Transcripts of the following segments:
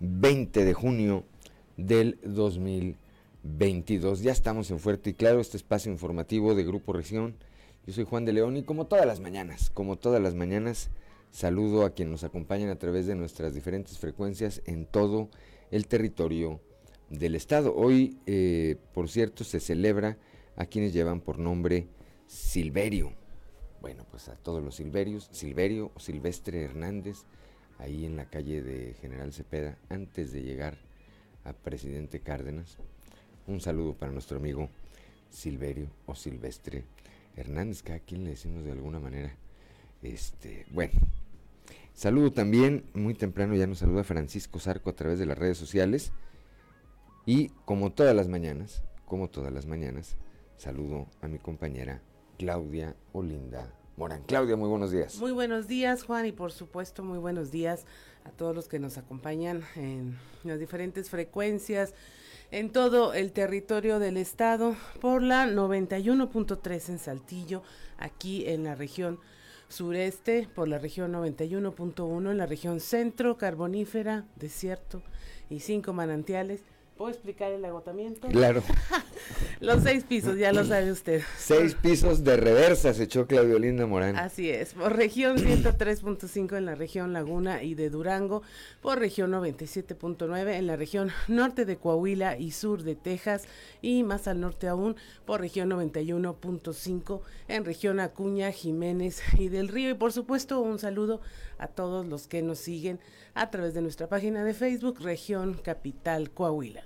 20 de junio del 2022. Ya estamos en Fuerte y Claro, este espacio informativo de Grupo Región. Yo soy Juan de León y como todas las mañanas, como todas las mañanas, saludo a quienes nos acompañan a través de nuestras diferentes frecuencias en todo el territorio del estado. Hoy, eh, por cierto, se celebra a quienes llevan por nombre Silverio bueno, pues a todos los Silverios, Silverio o Silvestre Hernández, ahí en la calle de General Cepeda, antes de llegar a Presidente Cárdenas. Un saludo para nuestro amigo Silverio o Silvestre Hernández, que a quien le decimos de alguna manera. Este, bueno, saludo también, muy temprano ya nos saluda Francisco Zarco a través de las redes sociales. Y como todas las mañanas, como todas las mañanas, saludo a mi compañera Claudia Olinda Morán. Claudia, muy buenos días. Muy buenos días, Juan, y por supuesto, muy buenos días a todos los que nos acompañan en las diferentes frecuencias en todo el territorio del estado por la 91.3 en Saltillo, aquí en la región sureste, por la región 91.1 en la región centro, carbonífera, desierto y cinco manantiales ¿Puedo explicar el agotamiento? Claro. Los seis pisos, ya lo sabe usted. Seis pisos de reversa se echó Claudio Linda Morán. Así es, por región 103.5 en la región Laguna y de Durango, por región 97.9 en la región norte de Coahuila y sur de Texas y más al norte aún por región 91.5 en región Acuña, Jiménez y del Río. Y por supuesto un saludo a todos los que nos siguen a través de nuestra página de Facebook, región Capital Coahuila.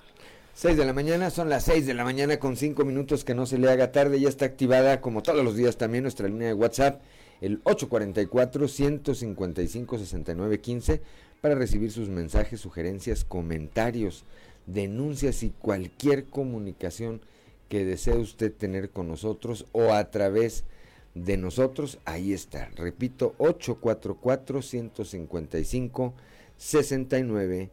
6 de la mañana, son las 6 de la mañana con 5 minutos que no se le haga tarde. Ya está activada, como todos los días también, nuestra línea de WhatsApp, el 844-155-6915, para recibir sus mensajes, sugerencias, comentarios, denuncias y cualquier comunicación que desee usted tener con nosotros o a través de nosotros. Ahí está, repito, 844-155-6969.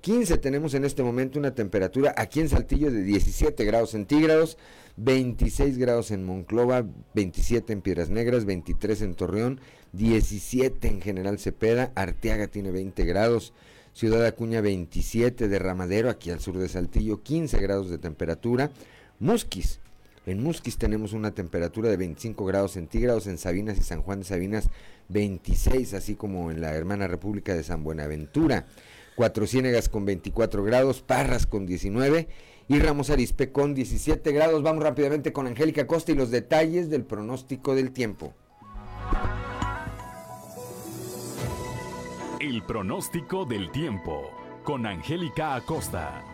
15 tenemos en este momento una temperatura aquí en Saltillo de 17 grados centígrados, 26 grados en Monclova, 27 en Piedras Negras, 23 en Torreón, 17 en General Cepeda, Arteaga tiene 20 grados, Ciudad Acuña 27, Derramadero aquí al sur de Saltillo 15 grados de temperatura, Musquis, en Musquis tenemos una temperatura de 25 grados centígrados, en Sabinas y San Juan de Sabinas 26, así como en la hermana República de San Buenaventura. Cuatro Ciénegas con 24 grados, Parras con 19 y Ramos Arispe con 17 grados. Vamos rápidamente con Angélica Costa y los detalles del pronóstico del tiempo. El pronóstico del tiempo con Angélica Acosta.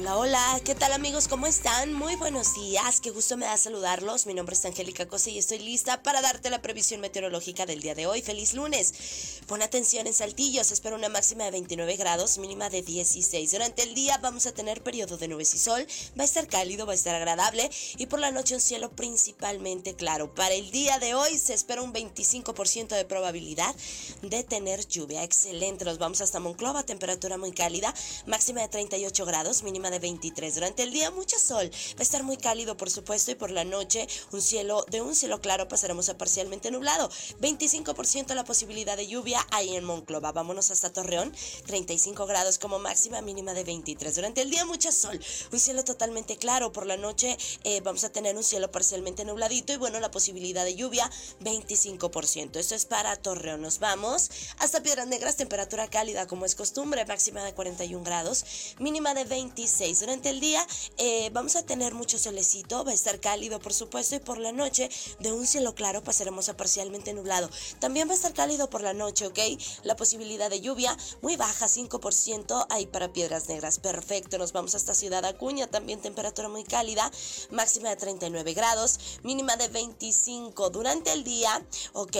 Hola, hola, ¿qué tal amigos? ¿Cómo están? Muy buenos días, qué gusto me da saludarlos. Mi nombre es Angélica Cosa y estoy lista para darte la previsión meteorológica del día de hoy. Feliz lunes. Pon atención en Saltillo, se espera una máxima de 29 grados, mínima de 16. Durante el día vamos a tener periodo de nubes y sol, va a estar cálido, va a estar agradable y por la noche un cielo principalmente claro. Para el día de hoy se espera un 25% de probabilidad de tener lluvia. Excelente, nos vamos hasta Monclova, temperatura muy cálida, máxima de 38 grados, mínima de 23. Durante el día mucho sol, va a estar muy cálido por supuesto y por la noche un cielo de un cielo claro pasaremos a parcialmente nublado. 25% la posibilidad de lluvia ahí en Monclova. Vámonos hasta Torreón, 35 grados como máxima, mínima de 23. Durante el día mucho sol, un cielo totalmente claro. Por la noche eh, vamos a tener un cielo parcialmente nubladito y bueno, la posibilidad de lluvia 25%. Esto es para Torreón. Nos vamos hasta Piedras Negras, temperatura cálida como es costumbre, máxima de 41 grados, mínima de 26 36. Durante el día eh, vamos a tener mucho solecito, va a estar cálido por supuesto y por la noche de un cielo claro pasaremos a parcialmente nublado. También va a estar cálido por la noche, ¿ok? La posibilidad de lluvia muy baja, 5% hay para Piedras Negras. Perfecto, nos vamos hasta Ciudad Acuña, también temperatura muy cálida, máxima de 39 grados, mínima de 25. Durante el día, ok,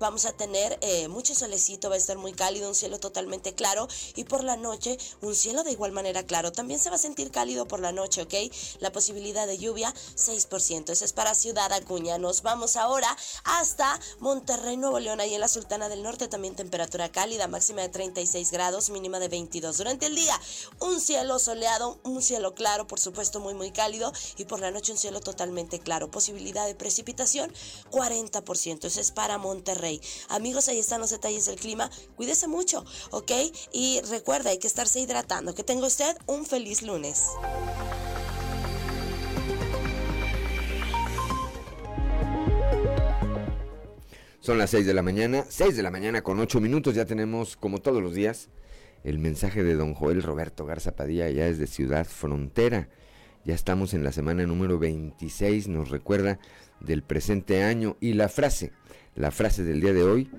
vamos a tener eh, mucho solecito, va a estar muy cálido, un cielo totalmente claro y por la noche un cielo de igual manera claro. También se va a sentir cálido por la noche, ¿ok? La posibilidad de lluvia 6%. Eso es para Ciudad Acuña. Nos vamos ahora hasta Monterrey, Nuevo León, ahí en la Sultana del Norte, también temperatura cálida, máxima de 36 grados, mínima de 22. Durante el día, un cielo soleado, un cielo claro, por supuesto muy muy cálido y por la noche un cielo totalmente claro. Posibilidad de precipitación 40%. Eso es para Monterrey. Amigos, ahí están los detalles del clima. Cuídese mucho, ¿ok? Y recuerda, hay que estarse hidratando. Que tenga usted un feliz lunes. Son las 6 de la mañana, 6 de la mañana con 8 minutos, ya tenemos como todos los días el mensaje de don Joel Roberto Garza Padilla, ya desde Ciudad Frontera. Ya estamos en la semana número 26, nos recuerda del presente año y la frase, la frase del día de hoy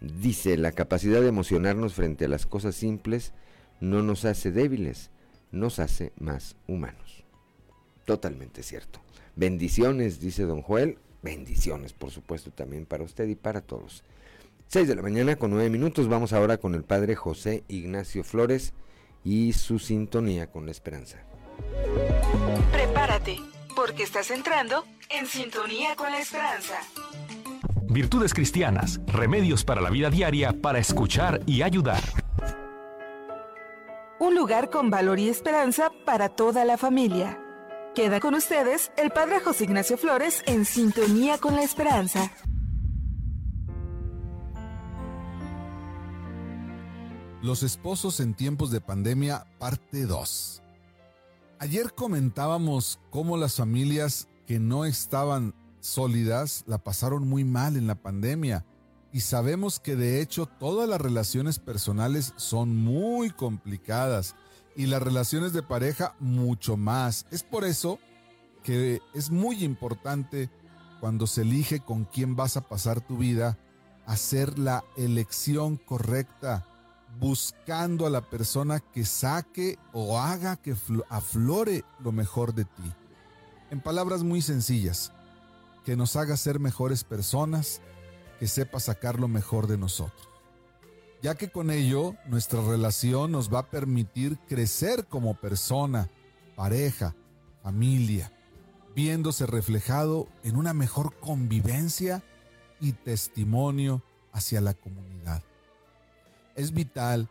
dice, la capacidad de emocionarnos frente a las cosas simples no nos hace débiles, nos hace más humanos. Totalmente cierto. Bendiciones, dice don Joel, Bendiciones, por supuesto, también para usted y para todos. 6 de la mañana con 9 minutos. Vamos ahora con el padre José Ignacio Flores y su sintonía con la esperanza. Prepárate, porque estás entrando en sintonía con la esperanza. Virtudes cristianas, remedios para la vida diaria, para escuchar y ayudar. Un lugar con valor y esperanza para toda la familia. Queda con ustedes el Padre José Ignacio Flores en sintonía con la esperanza. Los esposos en tiempos de pandemia, parte 2. Ayer comentábamos cómo las familias que no estaban sólidas la pasaron muy mal en la pandemia y sabemos que de hecho todas las relaciones personales son muy complicadas y las relaciones de pareja mucho más. Es por eso que es muy importante cuando se elige con quién vas a pasar tu vida, hacer la elección correcta, buscando a la persona que saque o haga que aflore lo mejor de ti. En palabras muy sencillas, que nos haga ser mejores personas, que sepa sacar lo mejor de nosotros ya que con ello nuestra relación nos va a permitir crecer como persona, pareja, familia, viéndose reflejado en una mejor convivencia y testimonio hacia la comunidad. Es vital,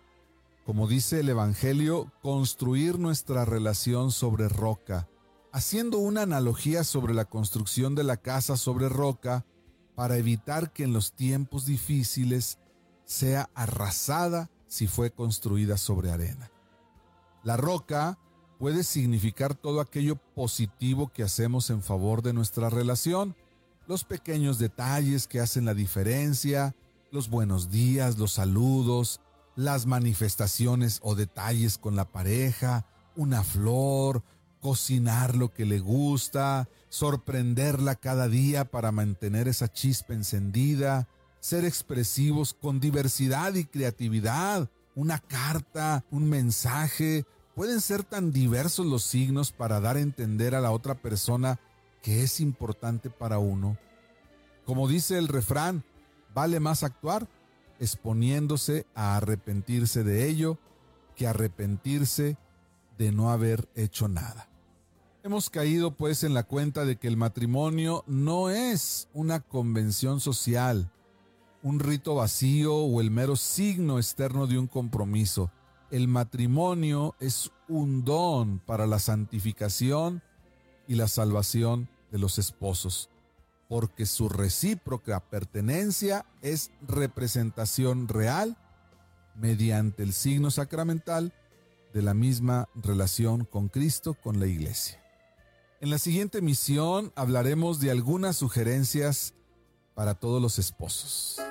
como dice el Evangelio, construir nuestra relación sobre roca, haciendo una analogía sobre la construcción de la casa sobre roca para evitar que en los tiempos difíciles sea arrasada si fue construida sobre arena. La roca puede significar todo aquello positivo que hacemos en favor de nuestra relación, los pequeños detalles que hacen la diferencia, los buenos días, los saludos, las manifestaciones o detalles con la pareja, una flor, cocinar lo que le gusta, sorprenderla cada día para mantener esa chispa encendida, ser expresivos con diversidad y creatividad. Una carta, un mensaje, pueden ser tan diversos los signos para dar a entender a la otra persona que es importante para uno. Como dice el refrán, vale más actuar exponiéndose a arrepentirse de ello que arrepentirse de no haber hecho nada. Hemos caído pues en la cuenta de que el matrimonio no es una convención social, un rito vacío o el mero signo externo de un compromiso. El matrimonio es un don para la santificación y la salvación de los esposos, porque su recíproca pertenencia es representación real mediante el signo sacramental de la misma relación con Cristo con la iglesia. En la siguiente misión hablaremos de algunas sugerencias para todos los esposos.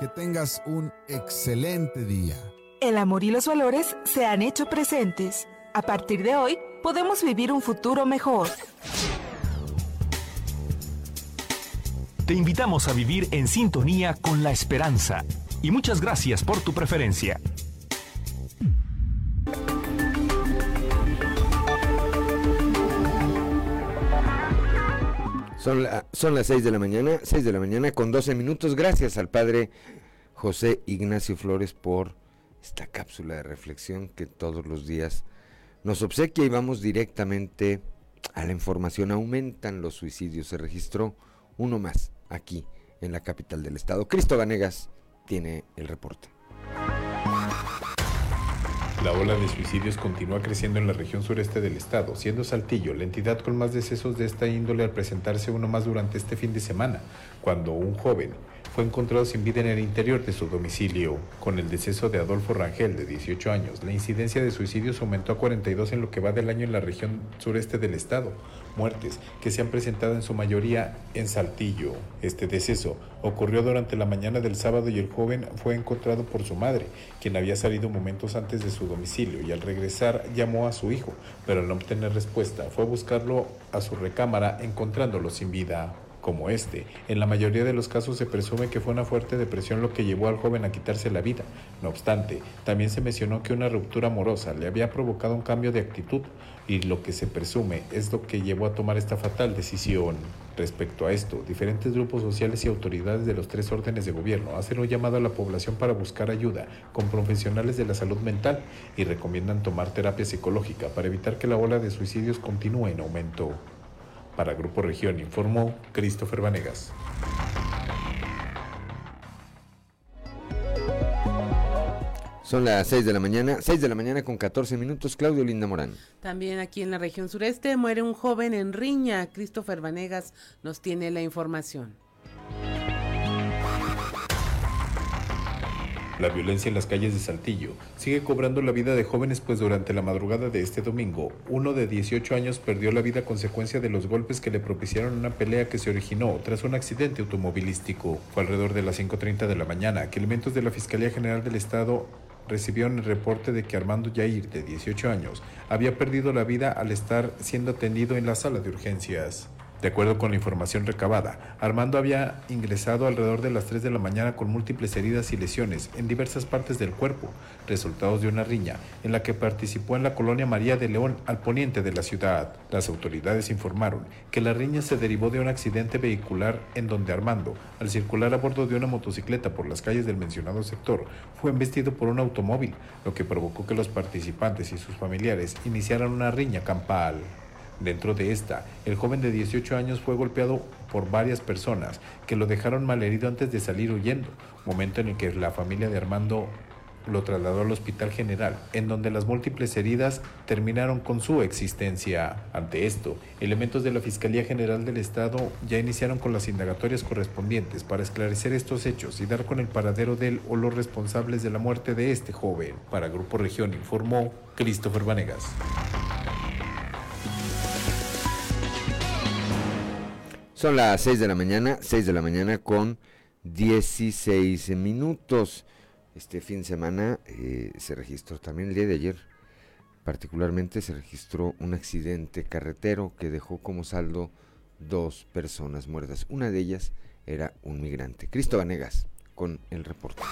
Que tengas un excelente día. El amor y los valores se han hecho presentes. A partir de hoy, podemos vivir un futuro mejor. Te invitamos a vivir en sintonía con la esperanza y muchas gracias por tu preferencia. Son, son las 6 de la mañana, 6 de la mañana con 12 minutos. Gracias al padre José Ignacio Flores por esta cápsula de reflexión que todos los días nos obsequia y vamos directamente a la información. Aumentan los suicidios. Se registró uno más aquí en la capital del estado. Cristo Vanegas tiene el reporte. La ola de suicidios continúa creciendo en la región sureste del estado, siendo Saltillo la entidad con más decesos de esta índole al presentarse uno más durante este fin de semana, cuando un joven fue encontrado sin vida en el interior de su domicilio. Con el deceso de Adolfo Rangel, de 18 años, la incidencia de suicidios aumentó a 42 en lo que va del año en la región sureste del estado, muertes que se han presentado en su mayoría en Saltillo. Este deceso ocurrió durante la mañana del sábado y el joven fue encontrado por su madre, quien había salido momentos antes de su domicilio y al regresar llamó a su hijo, pero al no obtener respuesta fue a buscarlo a su recámara encontrándolo sin vida como este. En la mayoría de los casos se presume que fue una fuerte depresión lo que llevó al joven a quitarse la vida. No obstante, también se mencionó que una ruptura amorosa le había provocado un cambio de actitud y lo que se presume es lo que llevó a tomar esta fatal decisión. Respecto a esto, diferentes grupos sociales y autoridades de los tres órdenes de gobierno hacen un llamado a la población para buscar ayuda con profesionales de la salud mental y recomiendan tomar terapia psicológica para evitar que la ola de suicidios continúe en aumento. Para Grupo Región informó Christopher Vanegas. Son las 6 de la mañana, 6 de la mañana con 14 minutos, Claudio Linda Morán. También aquí en la región sureste muere un joven en Riña. Christopher Vanegas nos tiene la información. La violencia en las calles de Saltillo sigue cobrando la vida de jóvenes pues durante la madrugada de este domingo, uno de 18 años perdió la vida a consecuencia de los golpes que le propiciaron una pelea que se originó tras un accidente automovilístico. Fue alrededor de las 5.30 de la mañana que elementos de la Fiscalía General del Estado recibieron el reporte de que Armando Yair, de 18 años, había perdido la vida al estar siendo atendido en la sala de urgencias. De acuerdo con la información recabada, Armando había ingresado alrededor de las 3 de la mañana con múltiples heridas y lesiones en diversas partes del cuerpo, resultados de una riña en la que participó en la colonia María de León al poniente de la ciudad. Las autoridades informaron que la riña se derivó de un accidente vehicular en donde Armando, al circular a bordo de una motocicleta por las calles del mencionado sector, fue embestido por un automóvil, lo que provocó que los participantes y sus familiares iniciaran una riña campal. Dentro de esta, el joven de 18 años fue golpeado por varias personas que lo dejaron malherido antes de salir huyendo, momento en el que la familia de Armando lo trasladó al Hospital General, en donde las múltiples heridas terminaron con su existencia. Ante esto, elementos de la Fiscalía General del Estado ya iniciaron con las indagatorias correspondientes para esclarecer estos hechos y dar con el paradero del o los responsables de la muerte de este joven. Para Grupo Región informó Christopher Vanegas. Son las 6 de la mañana, 6 de la mañana con 16 minutos. Este fin de semana eh, se registró también el día de ayer, particularmente se registró un accidente carretero que dejó como saldo dos personas muertas. Una de ellas era un migrante. Cristo Vanegas con el reporte.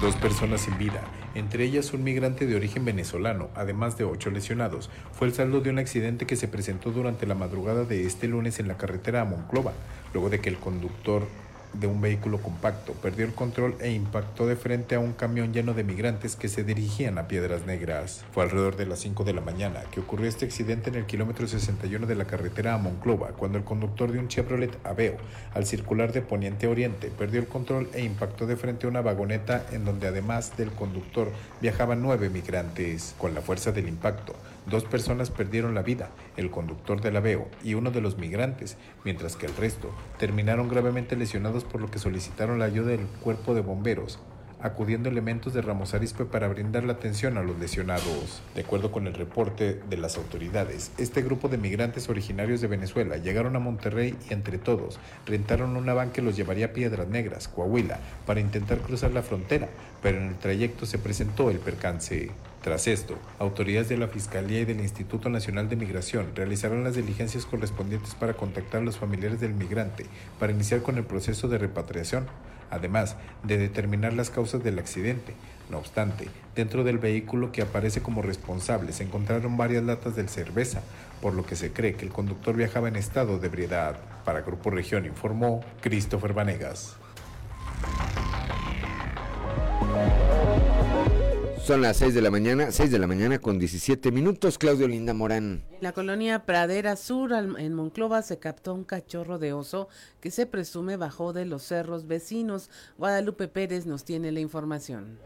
Dos personas sin vida, entre ellas un migrante de origen venezolano, además de ocho lesionados, fue el saldo de un accidente que se presentó durante la madrugada de este lunes en la carretera a Monclova, luego de que el conductor de un vehículo compacto, perdió el control e impactó de frente a un camión lleno de migrantes que se dirigían a Piedras Negras. Fue alrededor de las 5 de la mañana que ocurrió este accidente en el kilómetro 61 de la carretera a Monclova, cuando el conductor de un Chevrolet Aveo, al circular de poniente a oriente, perdió el control e impactó de frente a una vagoneta en donde además del conductor viajaban nueve migrantes. Con la fuerza del impacto, Dos personas perdieron la vida, el conductor del aveo y uno de los migrantes, mientras que el resto terminaron gravemente lesionados por lo que solicitaron la ayuda del cuerpo de bomberos acudiendo elementos de Ramos Arizpe para brindar la atención a los lesionados. De acuerdo con el reporte de las autoridades, este grupo de migrantes originarios de Venezuela llegaron a Monterrey y entre todos rentaron una van que los llevaría a Piedras Negras, Coahuila, para intentar cruzar la frontera, pero en el trayecto se presentó el percance. Tras esto, autoridades de la Fiscalía y del Instituto Nacional de Migración realizarán las diligencias correspondientes para contactar a los familiares del migrante para iniciar con el proceso de repatriación, además de determinar las causas del accidente. No obstante, dentro del vehículo que aparece como responsable se encontraron varias latas de cerveza, por lo que se cree que el conductor viajaba en estado de ebriedad. Para Grupo Región informó Christopher Vanegas. Son las 6 de la mañana, 6 de la mañana con 17 minutos. Claudio Linda Morán. En la colonia Pradera Sur, en Monclova, se captó un cachorro de oso que se presume bajó de los cerros vecinos. Guadalupe Pérez nos tiene la información.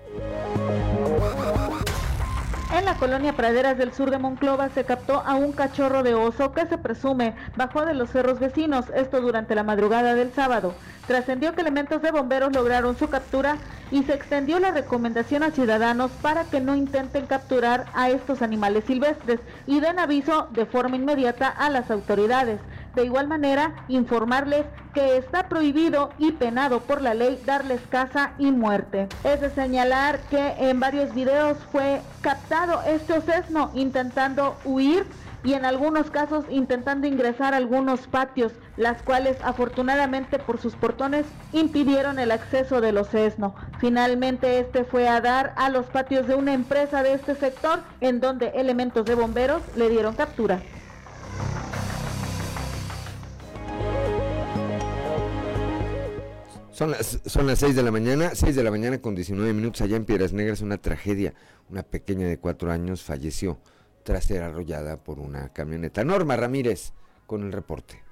En la colonia Praderas del sur de Monclova se captó a un cachorro de oso que se presume bajó de los cerros vecinos, esto durante la madrugada del sábado. Trascendió que elementos de bomberos lograron su captura y se extendió la recomendación a ciudadanos para que no intenten capturar a estos animales silvestres y den aviso de forma inmediata a las autoridades. De igual manera, informarles que está prohibido y penado por la ley darles caza y muerte. Es de señalar que en varios videos fue captado este osesno intentando huir y en algunos casos intentando ingresar a algunos patios, las cuales afortunadamente por sus portones impidieron el acceso del osesno. Finalmente este fue a dar a los patios de una empresa de este sector en donde elementos de bomberos le dieron captura. Son las, son las 6 de la mañana, 6 de la mañana con 19 minutos allá en Piedras Negras, una tragedia. Una pequeña de cuatro años falleció tras ser arrollada por una camioneta. Norma Ramírez con el reporte.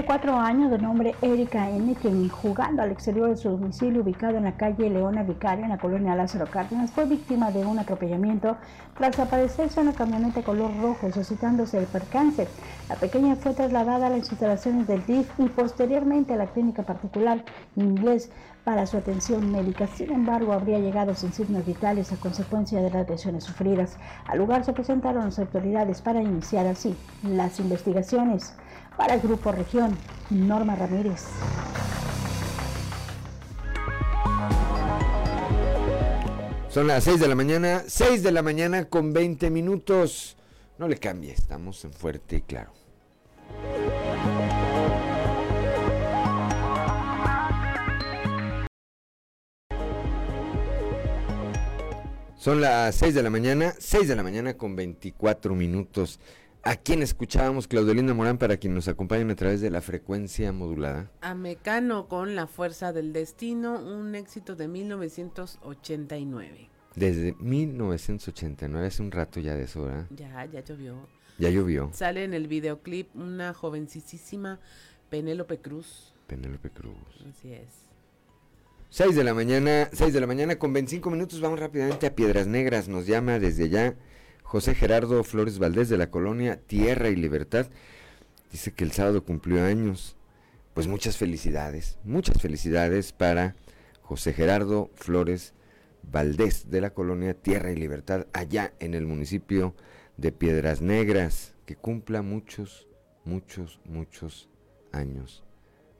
De cuatro años de nombre Erika N., quien jugando al exterior de su domicilio ubicado en la calle Leona Vicario, en la colonia Lázaro Cárdenas, fue víctima de un atropellamiento tras aparecerse una camioneta color rojo, suscitándose el percance. La pequeña fue trasladada a las instalaciones del DIF y posteriormente a la clínica particular inglés para su atención médica. Sin embargo, habría llegado sin signos vitales a consecuencia de las lesiones sufridas. Al lugar se presentaron las autoridades para iniciar así las investigaciones. Para el Grupo Región, Norma Ramírez. Son las 6 de la mañana, 6 de la mañana con 20 minutos. No le cambie, estamos en fuerte y claro. Son las 6 de la mañana, 6 de la mañana con 24 minutos. ¿A quién escuchábamos, Claudelina Morán, para quien nos acompañen a través de la frecuencia modulada? A Mecano con La Fuerza del Destino, un éxito de 1989. Desde 1989, hace un rato ya de eso, ¿verdad? Ya, ya llovió. Ya llovió. Sale en el videoclip una jovencísima Penélope Cruz. Penélope Cruz. Así es. 6 de la mañana, 6 de la mañana con 25 minutos, vamos rápidamente a Piedras Negras, nos llama desde allá José Gerardo Flores Valdés de la colonia Tierra y Libertad, dice que el sábado cumplió años, pues muchas felicidades, muchas felicidades para José Gerardo Flores Valdés de la colonia Tierra y Libertad, allá en el municipio de Piedras Negras, que cumpla muchos, muchos, muchos años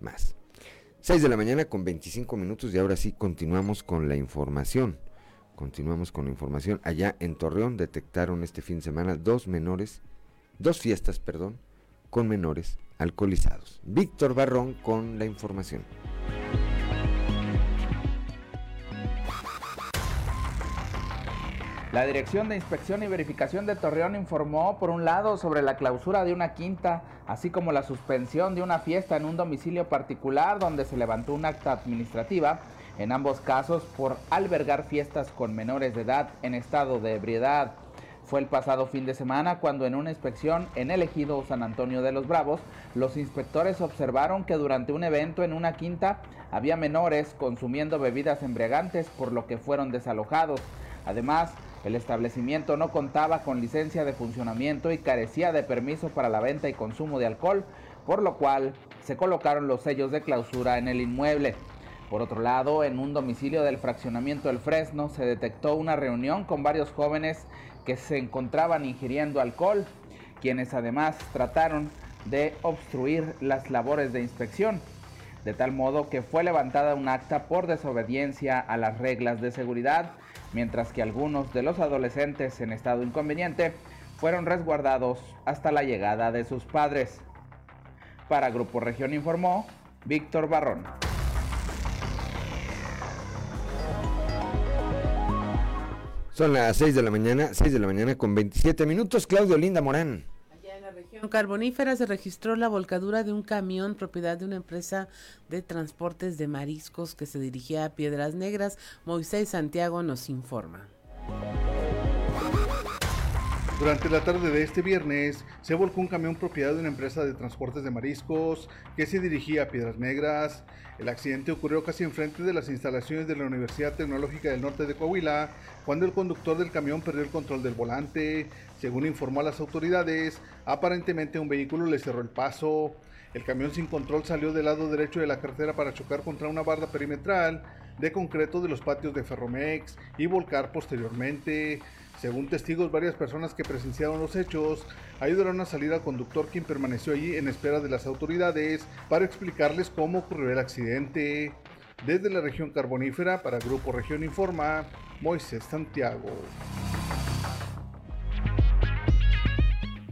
más. 6 de la mañana con 25 minutos y ahora sí continuamos con la información. Continuamos con la información. Allá en Torreón detectaron este fin de semana dos menores, dos fiestas, perdón, con menores alcoholizados. Víctor Barrón con la información. La Dirección de Inspección y Verificación de Torreón informó, por un lado, sobre la clausura de una quinta, así como la suspensión de una fiesta en un domicilio particular donde se levantó un acta administrativa, en ambos casos por albergar fiestas con menores de edad en estado de ebriedad. Fue el pasado fin de semana cuando en una inspección en el ejido San Antonio de los Bravos, los inspectores observaron que durante un evento en una quinta había menores consumiendo bebidas embriagantes, por lo que fueron desalojados. Además, el establecimiento no contaba con licencia de funcionamiento y carecía de permiso para la venta y consumo de alcohol, por lo cual se colocaron los sellos de clausura en el inmueble. Por otro lado, en un domicilio del fraccionamiento del Fresno se detectó una reunión con varios jóvenes que se encontraban ingiriendo alcohol, quienes además trataron de obstruir las labores de inspección, de tal modo que fue levantada un acta por desobediencia a las reglas de seguridad, mientras que algunos de los adolescentes en estado inconveniente fueron resguardados hasta la llegada de sus padres. Para Grupo Región informó Víctor Barrón. Son las 6 de la mañana, 6 de la mañana con 27 minutos. Claudio Linda Morán. Allá en la carbonífera se registró la volcadura de un camión propiedad de una empresa de transportes de mariscos que se dirigía a Piedras Negras. Moisés Santiago nos informa. Durante la tarde de este viernes se volcó un camión propiedad de una empresa de transportes de mariscos que se dirigía a Piedras Negras. El accidente ocurrió casi enfrente de las instalaciones de la Universidad Tecnológica del Norte de Coahuila, cuando el conductor del camión perdió el control del volante. Según informó a las autoridades, aparentemente un vehículo le cerró el paso. El camión sin control salió del lado derecho de la carretera para chocar contra una barda perimetral de concreto de los patios de Ferromex y volcar posteriormente. Según testigos, varias personas que presenciaron los hechos ayudaron a salir al conductor quien permaneció allí en espera de las autoridades para explicarles cómo ocurrió el accidente. Desde la región carbonífera, para Grupo Región Informa, Moisés Santiago.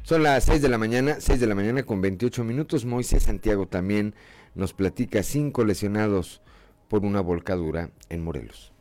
Son las 6 de la mañana, 6 de la mañana con 28 minutos. Moisés Santiago también nos platica cinco lesionados por una volcadura en Morelos.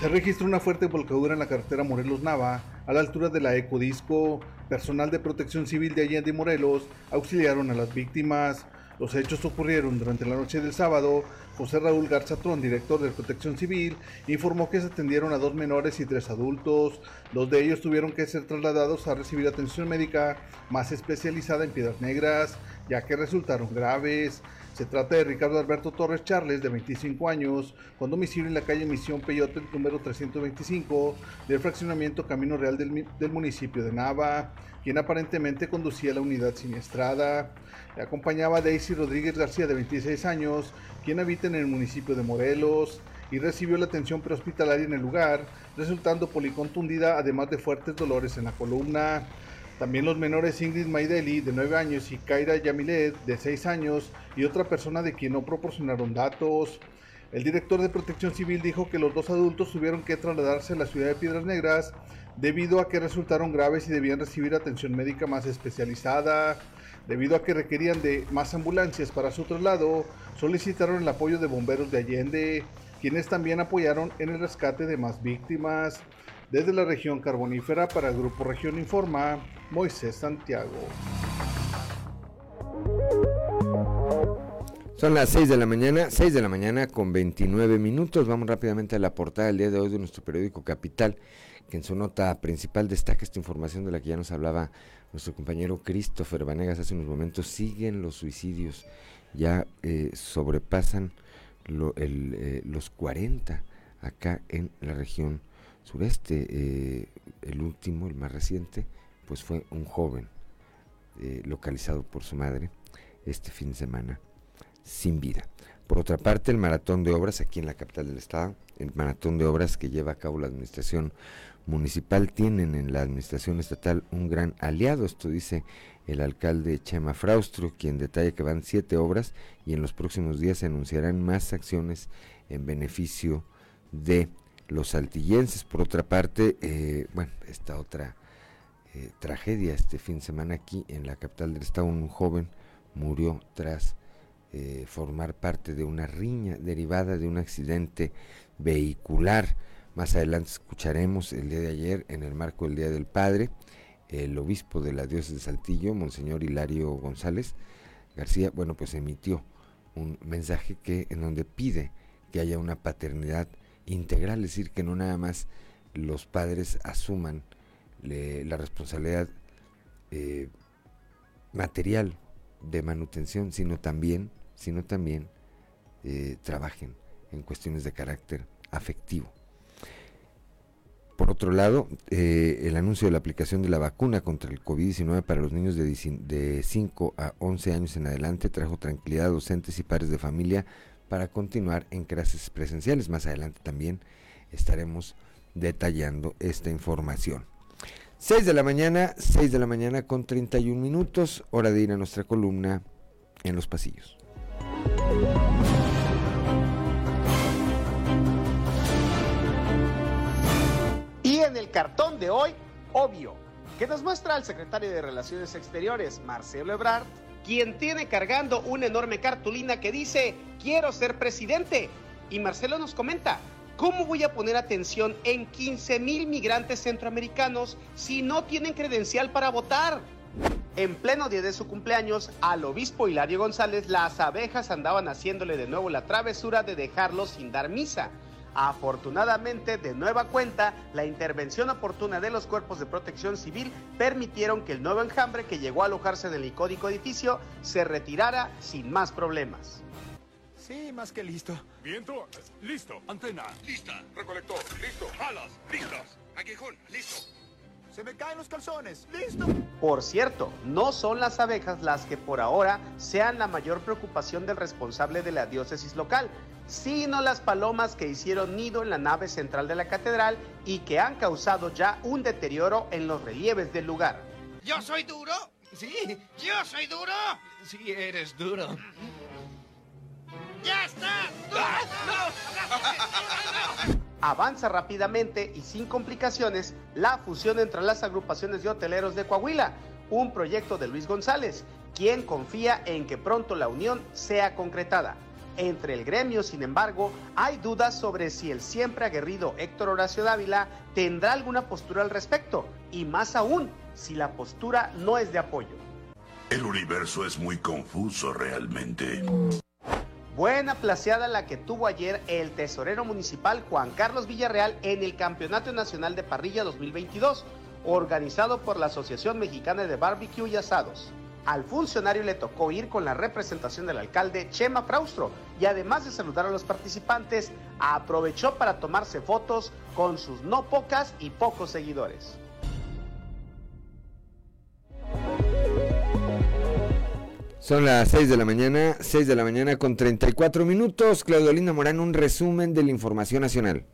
Se registró una fuerte volcadura en la carretera Morelos-Nava, a la altura de la Ecodisco. Personal de protección civil de Allende y Morelos auxiliaron a las víctimas. Los hechos ocurrieron durante la noche del sábado. José Raúl Garzatrón, director de Protección Civil, informó que se atendieron a dos menores y tres adultos. Dos de ellos tuvieron que ser trasladados a recibir atención médica más especializada en piedras negras, ya que resultaron graves. Se trata de Ricardo Alberto Torres Charles, de 25 años, con domicilio en la calle Misión Peyote, número 325, del fraccionamiento Camino Real del, municipio de Nava, quien aparentemente conducía la unidad siniestrada. Le acompañaba Daisy Rodríguez García, de 26 años, quien habita en el municipio de Morelos y recibió la atención prehospitalaria en el lugar, resultando policontundida, además de fuertes dolores en la columna. También los menores Ingrid Maideli, de 9 años, y Kaira Yamilet, de 6 años, y otra persona de quien no proporcionaron datos. El director de Protección Civil dijo que los dos adultos tuvieron que trasladarse a la ciudad de Piedras Negras debido a que resultaron graves y debían recibir atención médica más especializada. Debido a que requerían de más ambulancias para su traslado, solicitaron el apoyo de bomberos de Allende, quienes también apoyaron en el rescate de más víctimas. Desde la región carbonífera para el Grupo Región Informa, Moisés Santiago. Son las 6 de la mañana, 6 de la mañana con 29 minutos. Vamos rápidamente a la portada del día de hoy de nuestro periódico Capital, que en su nota principal destaca esta información de la que ya nos hablaba nuestro compañero Christopher Vanegas hace unos momentos. Siguen los suicidios, ya eh, sobrepasan eh, los 40 acá en la región sureste. Eh, el último, el más reciente, pues fue un joven eh, localizado por su madre este fin de semana sin vida. Por otra parte, el maratón de obras aquí en la capital del estado, el maratón de obras que lleva a cabo la administración municipal, tienen en la administración estatal un gran aliado, esto dice el alcalde Chema Fraustro, quien detalla que van siete obras y en los próximos días se anunciarán más acciones en beneficio de los saltillenses. Por otra parte, eh, bueno, esta otra eh, tragedia este fin de semana aquí en la capital del estado, un joven murió tras eh, formar parte de una riña derivada de un accidente vehicular. Más adelante escucharemos el día de ayer, en el marco del Día del Padre, el obispo de la diócesis de Saltillo, Monseñor Hilario González García, bueno, pues emitió un mensaje que en donde pide que haya una paternidad integral, es decir, que no nada más los padres asuman la responsabilidad eh, material de manutención, sino también sino también eh, trabajen en cuestiones de carácter afectivo. por otro lado, eh, el anuncio de la aplicación de la vacuna contra el COVID-19 para los niños de, de 5 a 11 años en adelante trajo tranquilidad a docentes y padres de familia para continuar en clases presenciales. Más adelante también estaremos detallando esta información. 6 de la mañana, 6 de la mañana con 31 minutos, hora de ir a nuestra columna en los pasillos. Y en el cartón de hoy, obvio, que nos muestra el secretario de Relaciones Exteriores, Marcelo Ebrard, quien tiene cargando una enorme cartulina que dice, quiero ser presidente. Y Marcelo nos comenta, ¿cómo voy a poner atención en 15 mil migrantes centroamericanos si no tienen credencial para votar? En pleno día de su cumpleaños, al obispo Hilario González, las abejas andaban haciéndole de nuevo la travesura de dejarlo sin dar misa. Afortunadamente, de nueva cuenta, la intervención oportuna de los cuerpos de protección civil permitieron que el nuevo enjambre que llegó a alojarse en el icónico edificio se retirara sin más problemas. Sí, más que listo. Viento, listo. Antena, lista. Recolector, listo. Alas, listas. Aguijón, listo. Se me caen los calzones. ¡Listo! Por cierto, no son las abejas las que por ahora sean la mayor preocupación del responsable de la diócesis local, sino las palomas que hicieron nido en la nave central de la catedral y que han causado ya un deterioro en los relieves del lugar. ¿Yo soy duro? Sí. ¿Yo soy duro? Sí, eres duro. ¡Ya está! Avanza rápidamente y sin complicaciones la fusión entre las agrupaciones de hoteleros de Coahuila, un proyecto de Luis González, quien confía en que pronto la unión sea concretada. Entre el gremio, sin embargo, hay dudas sobre si el siempre aguerrido Héctor Horacio Dávila tendrá alguna postura al respecto, y más aún, si la postura no es de apoyo. El universo es muy confuso realmente. Buena placeada la que tuvo ayer el tesorero municipal Juan Carlos Villarreal en el Campeonato Nacional de Parrilla 2022, organizado por la Asociación Mexicana de Barbecue y Asados. Al funcionario le tocó ir con la representación del alcalde Chema Fraustro y además de saludar a los participantes, aprovechó para tomarse fotos con sus no pocas y pocos seguidores. Son las 6 de la mañana, 6 de la mañana con 34 minutos. Claudio Morán, un resumen de la información nacional.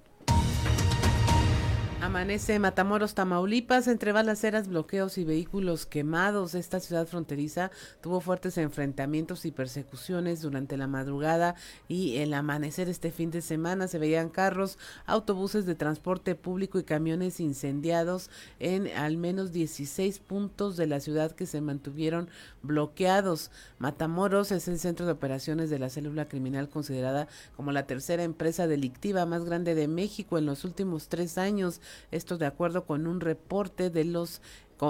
Amanece Matamoros, Tamaulipas, entre balaceras, bloqueos y vehículos quemados. Esta ciudad fronteriza tuvo fuertes enfrentamientos y persecuciones durante la madrugada y el amanecer este fin de semana. Se veían carros, autobuses de transporte público y camiones incendiados en al menos 16 puntos de la ciudad que se mantuvieron bloqueados. Matamoros es el centro de operaciones de la célula criminal considerada como la tercera empresa delictiva más grande de México en los últimos tres años. Esto de acuerdo con un reporte de los,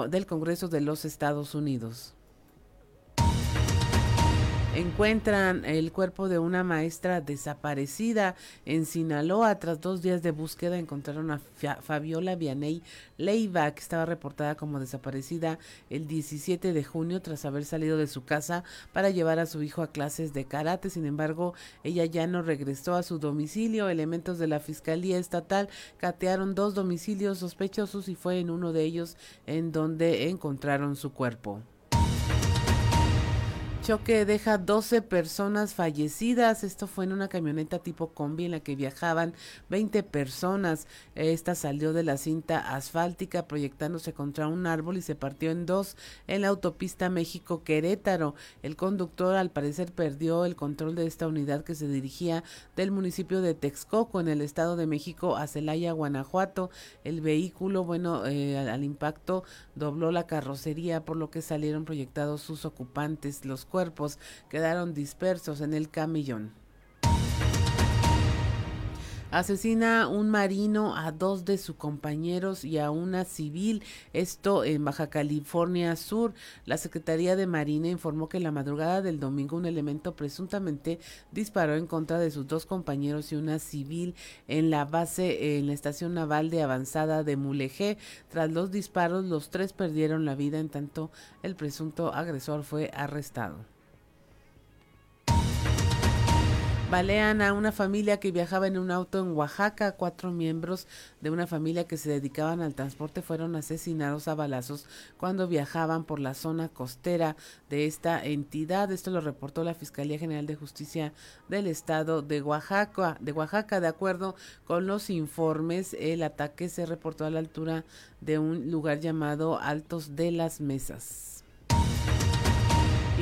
del Congreso de los Estados Unidos. Encuentran el cuerpo de una maestra desaparecida en Sinaloa. Tras dos días de búsqueda encontraron a Fabiola Vianey Leiva, que estaba reportada como desaparecida el 17 de junio tras haber salido de su casa para llevar a su hijo a clases de karate. Sin embargo, ella ya no regresó a su domicilio. Elementos de la Fiscalía Estatal catearon dos domicilios sospechosos y fue en uno de ellos en donde encontraron su cuerpo. Choque deja 12 personas fallecidas. Esto fue en una camioneta tipo combi en la que viajaban 20 personas. Esta salió de la cinta asfáltica proyectándose contra un árbol y se partió en dos en la autopista México-Querétaro. El conductor al parecer perdió el control de esta unidad que se dirigía del municipio de Texcoco en el estado de México a Celaya, Guanajuato. El vehículo, bueno, eh, al, al impacto dobló la carrocería por lo que salieron proyectados sus ocupantes. Los cuerpos quedaron dispersos en el camillón. Asesina un marino a dos de sus compañeros y a una civil. Esto en Baja California Sur. La Secretaría de Marina informó que la madrugada del domingo un elemento presuntamente disparó en contra de sus dos compañeros y una civil en la base en la estación naval de avanzada de Mulegé. Tras los disparos, los tres perdieron la vida, en tanto el presunto agresor fue arrestado. Balean a una familia que viajaba en un auto en Oaxaca. Cuatro miembros de una familia que se dedicaban al transporte fueron asesinados a balazos cuando viajaban por la zona costera de esta entidad. Esto lo reportó la Fiscalía General de Justicia del Estado de Oaxaca. De Oaxaca, de acuerdo con los informes, el ataque se reportó a la altura de un lugar llamado Altos de las Mesas.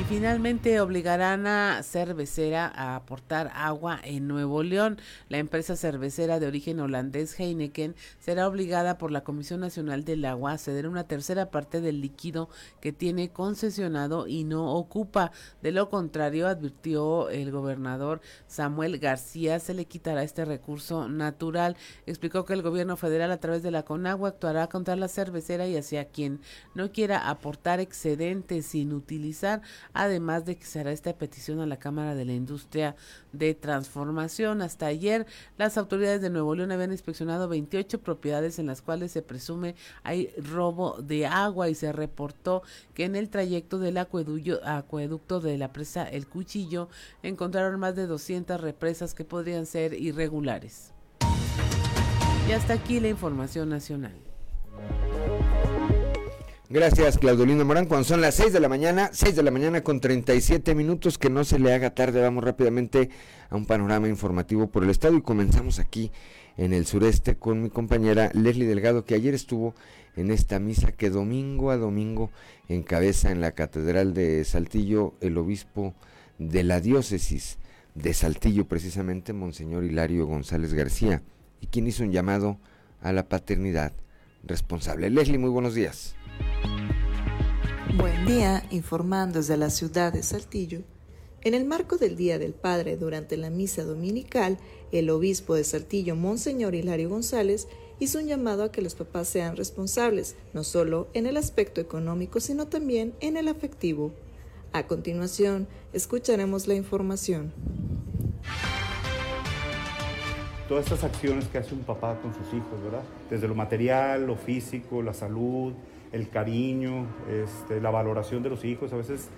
Finalmente obligarán a cervecera a aportar agua en Nuevo León. La empresa cervecera de origen holandés Heineken será obligada por la Comisión Nacional del Agua a ceder una tercera parte del líquido que tiene concesionado y no ocupa. De lo contrario, advirtió el gobernador Samuel García, se le quitará este recurso natural. Explicó que el gobierno federal a través de la CONAGUA actuará contra la cervecera y hacia quien no quiera aportar excedentes sin utilizar además de que se hará esta petición a la Cámara de la Industria de Transformación. Hasta ayer, las autoridades de Nuevo León habían inspeccionado 28 propiedades en las cuales se presume hay robo de agua y se reportó que en el trayecto del acueducto de la presa El Cuchillo encontraron más de 200 represas que podrían ser irregulares. Y hasta aquí la información nacional. Gracias, Claudolino Morán. Cuando son las 6 de la mañana, 6 de la mañana con 37 minutos, que no se le haga tarde, vamos rápidamente a un panorama informativo por el estado y comenzamos aquí en el sureste con mi compañera Leslie Delgado, que ayer estuvo en esta misa que domingo a domingo encabeza en la Catedral de Saltillo el obispo de la diócesis de Saltillo, precisamente Monseñor Hilario González García, y quien hizo un llamado a la paternidad responsable. Leslie, muy buenos días. Buen día, informando desde la ciudad de Saltillo. En el marco del Día del Padre, durante la misa dominical, el obispo de Saltillo, Monseñor Hilario González, hizo un llamado a que los papás sean responsables, no solo en el aspecto económico, sino también en el afectivo. A continuación, escucharemos la información. Todas estas acciones que hace un papá con sus hijos, ¿verdad? Desde lo material, lo físico, la salud, el cariño, este, la valoración de los hijos. A veces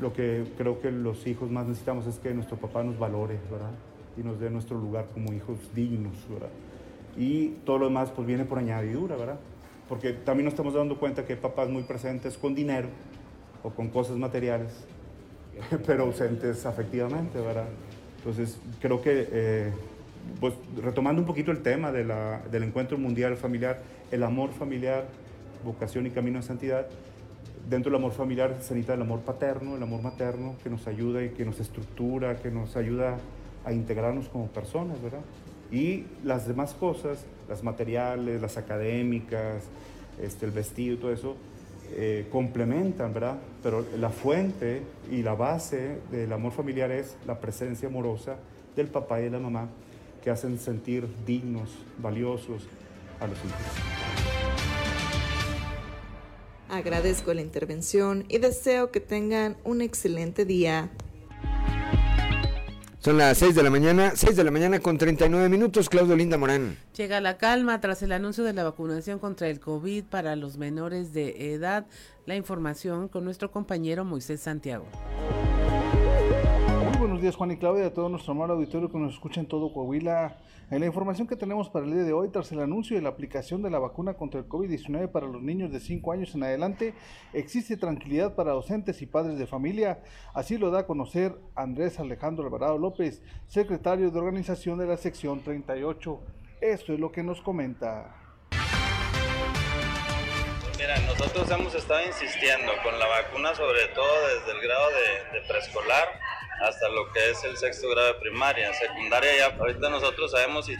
lo que creo que los hijos más necesitamos es que nuestro papá nos valore, ¿verdad? Y nos dé nuestro lugar como hijos dignos, ¿verdad? Y todo lo demás pues viene por añadidura, ¿verdad? Porque también nos estamos dando cuenta que hay papás muy presentes con dinero o con cosas materiales, pero ausentes afectivamente, ¿verdad? Entonces creo que, eh, pues retomando un poquito el tema de la, del encuentro mundial familiar, el amor familiar, vocación y camino de santidad, dentro del amor familiar se necesita el amor paterno, el amor materno, que nos ayuda y que nos estructura, que nos ayuda a integrarnos como personas, ¿verdad? Y las demás cosas, las materiales, las académicas, este, el vestido todo eso, eh, complementan, ¿verdad? Pero la fuente y la base del amor familiar es la presencia amorosa del papá y de la mamá que hacen sentir dignos, valiosos a los hijos. Agradezco la intervención y deseo que tengan un excelente día. Son las 6 de la mañana, 6 de la mañana con 39 minutos, Claudio Linda Morán. Llega la calma tras el anuncio de la vacunación contra el COVID para los menores de edad. La información con nuestro compañero Moisés Santiago. Buenos días Juan y Claudia, a todo nuestro amado auditorio que nos escucha en todo Coahuila. En la información que tenemos para el día de hoy, tras el anuncio de la aplicación de la vacuna contra el COVID-19 para los niños de 5 años en adelante, existe tranquilidad para docentes y padres de familia. Así lo da a conocer Andrés Alejandro Alvarado López, secretario de organización de la sección 38. Esto es lo que nos comenta. Mira, nosotros hemos estado insistiendo con la vacuna, sobre todo desde el grado de, de preescolar hasta lo que es el sexto grado de primaria. En secundaria ya ahorita nosotros sabemos y,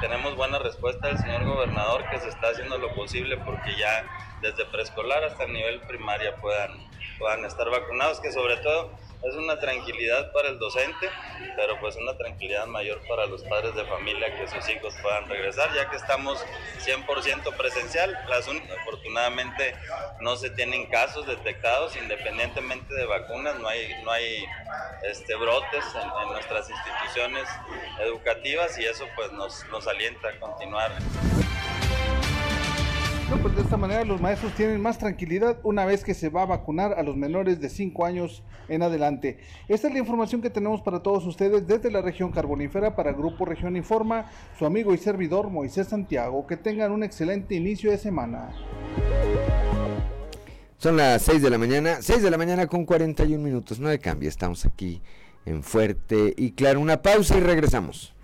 tenemos buena respuesta del señor gobernador que se está haciendo lo posible porque ya desde preescolar hasta el nivel primaria puedan, puedan estar vacunados, que sobre todo es una tranquilidad para el docente, pero pues una tranquilidad mayor para los padres de familia que sus hijos puedan regresar, ya que estamos 100% presencial. Afortunadamente no se tienen casos detectados independientemente de vacunas, no hay, no hay este, brotes en, nuestras instituciones educativas y eso pues nos, nos alienta a continuar. Pues de esta manera los maestros tienen más tranquilidad una vez que se va a vacunar a los menores de 5 años en adelante. Esta es la información que tenemos para todos ustedes desde la región carbonífera para Grupo Región Informa, su amigo y servidor Moisés Santiago. Que tengan un excelente inicio de semana. Son las 6 de la mañana, 6 de la mañana con 41 minutos, no de cambio, estamos aquí en Fuerte y Claro, una pausa y regresamos.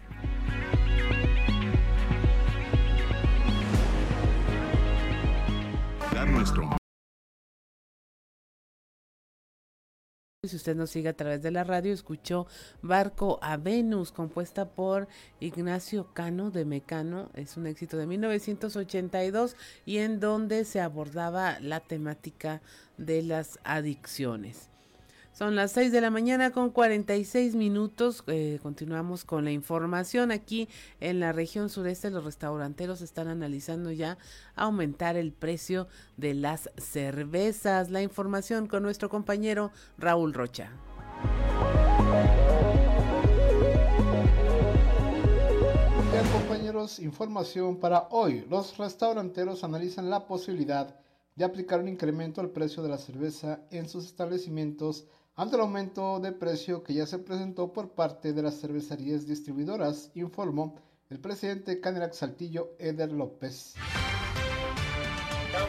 Si usted nos sigue a través de la radio, escuchó Barco a Venus, compuesta por Ignacio Cano de Mecano. Es un éxito de 1982 y en donde se abordaba la temática de las adicciones. Son las 6 de la mañana con 46 minutos. Eh, continuamos con la información. Aquí en la región sureste los restauranteros están analizando ya aumentar el precio de las cervezas. La información con nuestro compañero Raúl Rocha. Bien compañeros, información para hoy. Los restauranteros analizan la posibilidad de aplicar un incremento al precio de la cerveza en sus establecimientos ante el aumento de precio que ya se presentó por parte de las cervecerías distribuidoras, informó el presidente Canerac Saltillo, Eder López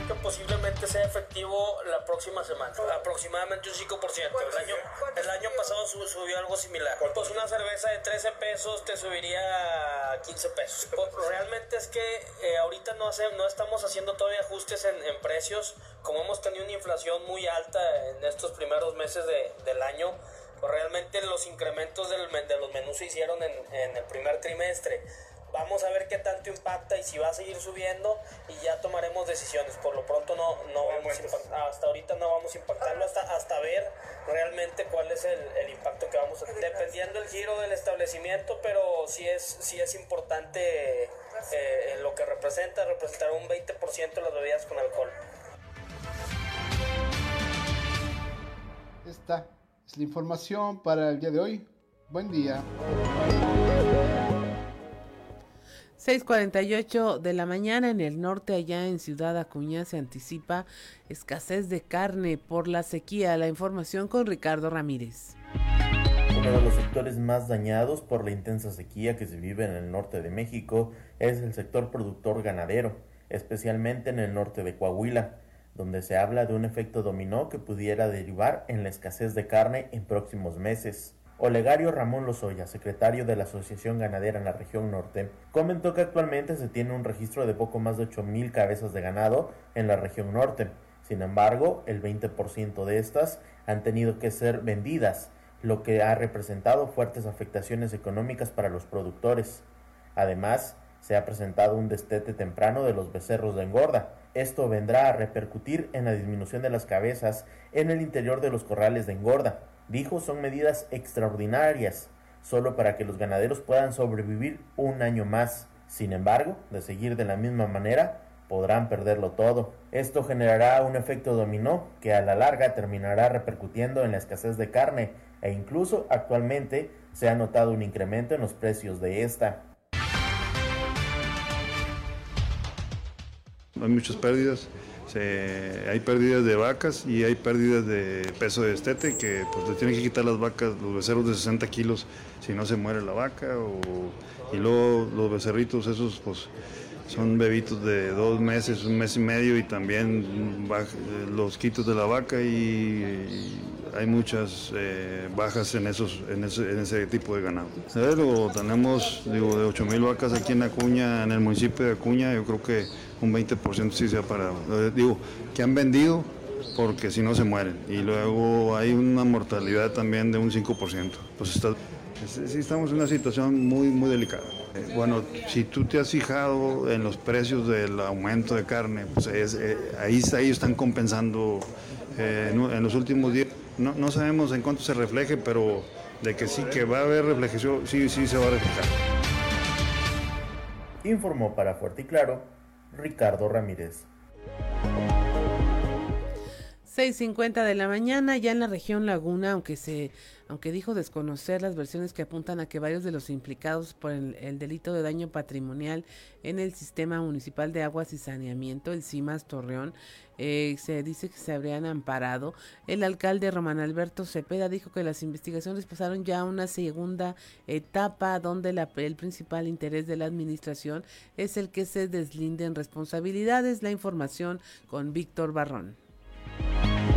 aunque posiblemente sea efectivo la próxima semana. Aproximadamente un 5%. El año, el año pasado subió algo similar. Pues una cerveza de 13 pesos te subiría a 15 pesos. Pues realmente es que eh, ahorita no, hace, no estamos haciendo todavía ajustes en, precios. Como hemos tenido una inflación muy alta en estos primeros meses de, del año, pues realmente los incrementos del, de los menús se hicieron en, en el primer trimestre vamos a ver qué tanto impacta y si va a seguir subiendo y ya tomaremos decisiones. Por lo pronto no, no vamos hasta ahorita no vamos a impactarlo hasta, hasta ver realmente cuál es el, el impacto que vamos a tener. Dependiendo el giro del establecimiento, pero sí es, sí es importante eh, lo que representa, representar un 20% de las bebidas con alcohol. Esta es la información para el día de hoy. Buen día. 6:48 de la mañana en el norte, allá en Ciudad Acuña, se anticipa escasez de carne por la sequía. La información con Ricardo Ramírez. Uno de los sectores más dañados por la intensa sequía que se vive en el norte de México es el sector productor ganadero, especialmente en el norte de Coahuila, donde se habla de un efecto dominó que pudiera derivar en la escasez de carne en próximos meses. Olegario Ramón Lozoya, secretario de la Asociación Ganadera en la región norte, comentó que actualmente se tiene un registro de poco más de 8.000 cabezas de ganado en la región norte. Sin embargo, el 20% de estas han tenido que ser vendidas, lo que ha representado fuertes afectaciones económicas para los productores. Además, se ha presentado un destete temprano de los becerros de engorda. Esto vendrá a repercutir en la disminución de las cabezas en el interior de los corrales de engorda, Dijo son medidas extraordinarias, solo para que los ganaderos puedan sobrevivir un año más. Sin embargo, de seguir de la misma manera, podrán perderlo todo. Esto generará un efecto dominó que a la larga terminará repercutiendo en la escasez de carne e incluso actualmente se ha notado un incremento en los precios de esta. Hay muchas pérdidas, hay pérdidas de vacas y hay pérdidas de peso de estete que pues le tienen que quitar las vacas, los becerros de 60 kilos si no se muere la vaca y luego los becerritos esos pues son bebitos de dos meses, un mes y medio y también los quitos de la vaca y, hay muchas eh, bajas en, esos, en ese, tipo de ganado. tenemos digo, de 8 mil vacas aquí en Acuña, en el municipio de Acuña, yo creo que un 20% sí se ha parado. Eh, digo, que han vendido porque si no se mueren. Y luego hay una mortalidad también de un 5%. Pues está, sí estamos en una situación muy, muy delicada. Eh, bueno, si tú te has fijado en los precios del aumento de carne, pues eh, ahí, están compensando en, los últimos días. No, no sabemos en cuánto se refleje, pero de que sí que va a haber reflejación, sí, sí se va a reflejar. Informó para Fuerte y Claro Ricardo Ramírez. 6.50 de la mañana, ya en la región Laguna, aunque se, aunque dijo desconocer las versiones que apuntan a que varios de los implicados por el, delito de daño patrimonial en el sistema municipal de aguas y saneamiento, el CIMAS Torreón, eh, se dice que se habrían amparado. El alcalde Román Alberto Cepeda dijo que las investigaciones pasaron ya a una segunda etapa donde la, el principal interés de la administración es el que se deslinden responsabilidades. La información con Víctor Barrón.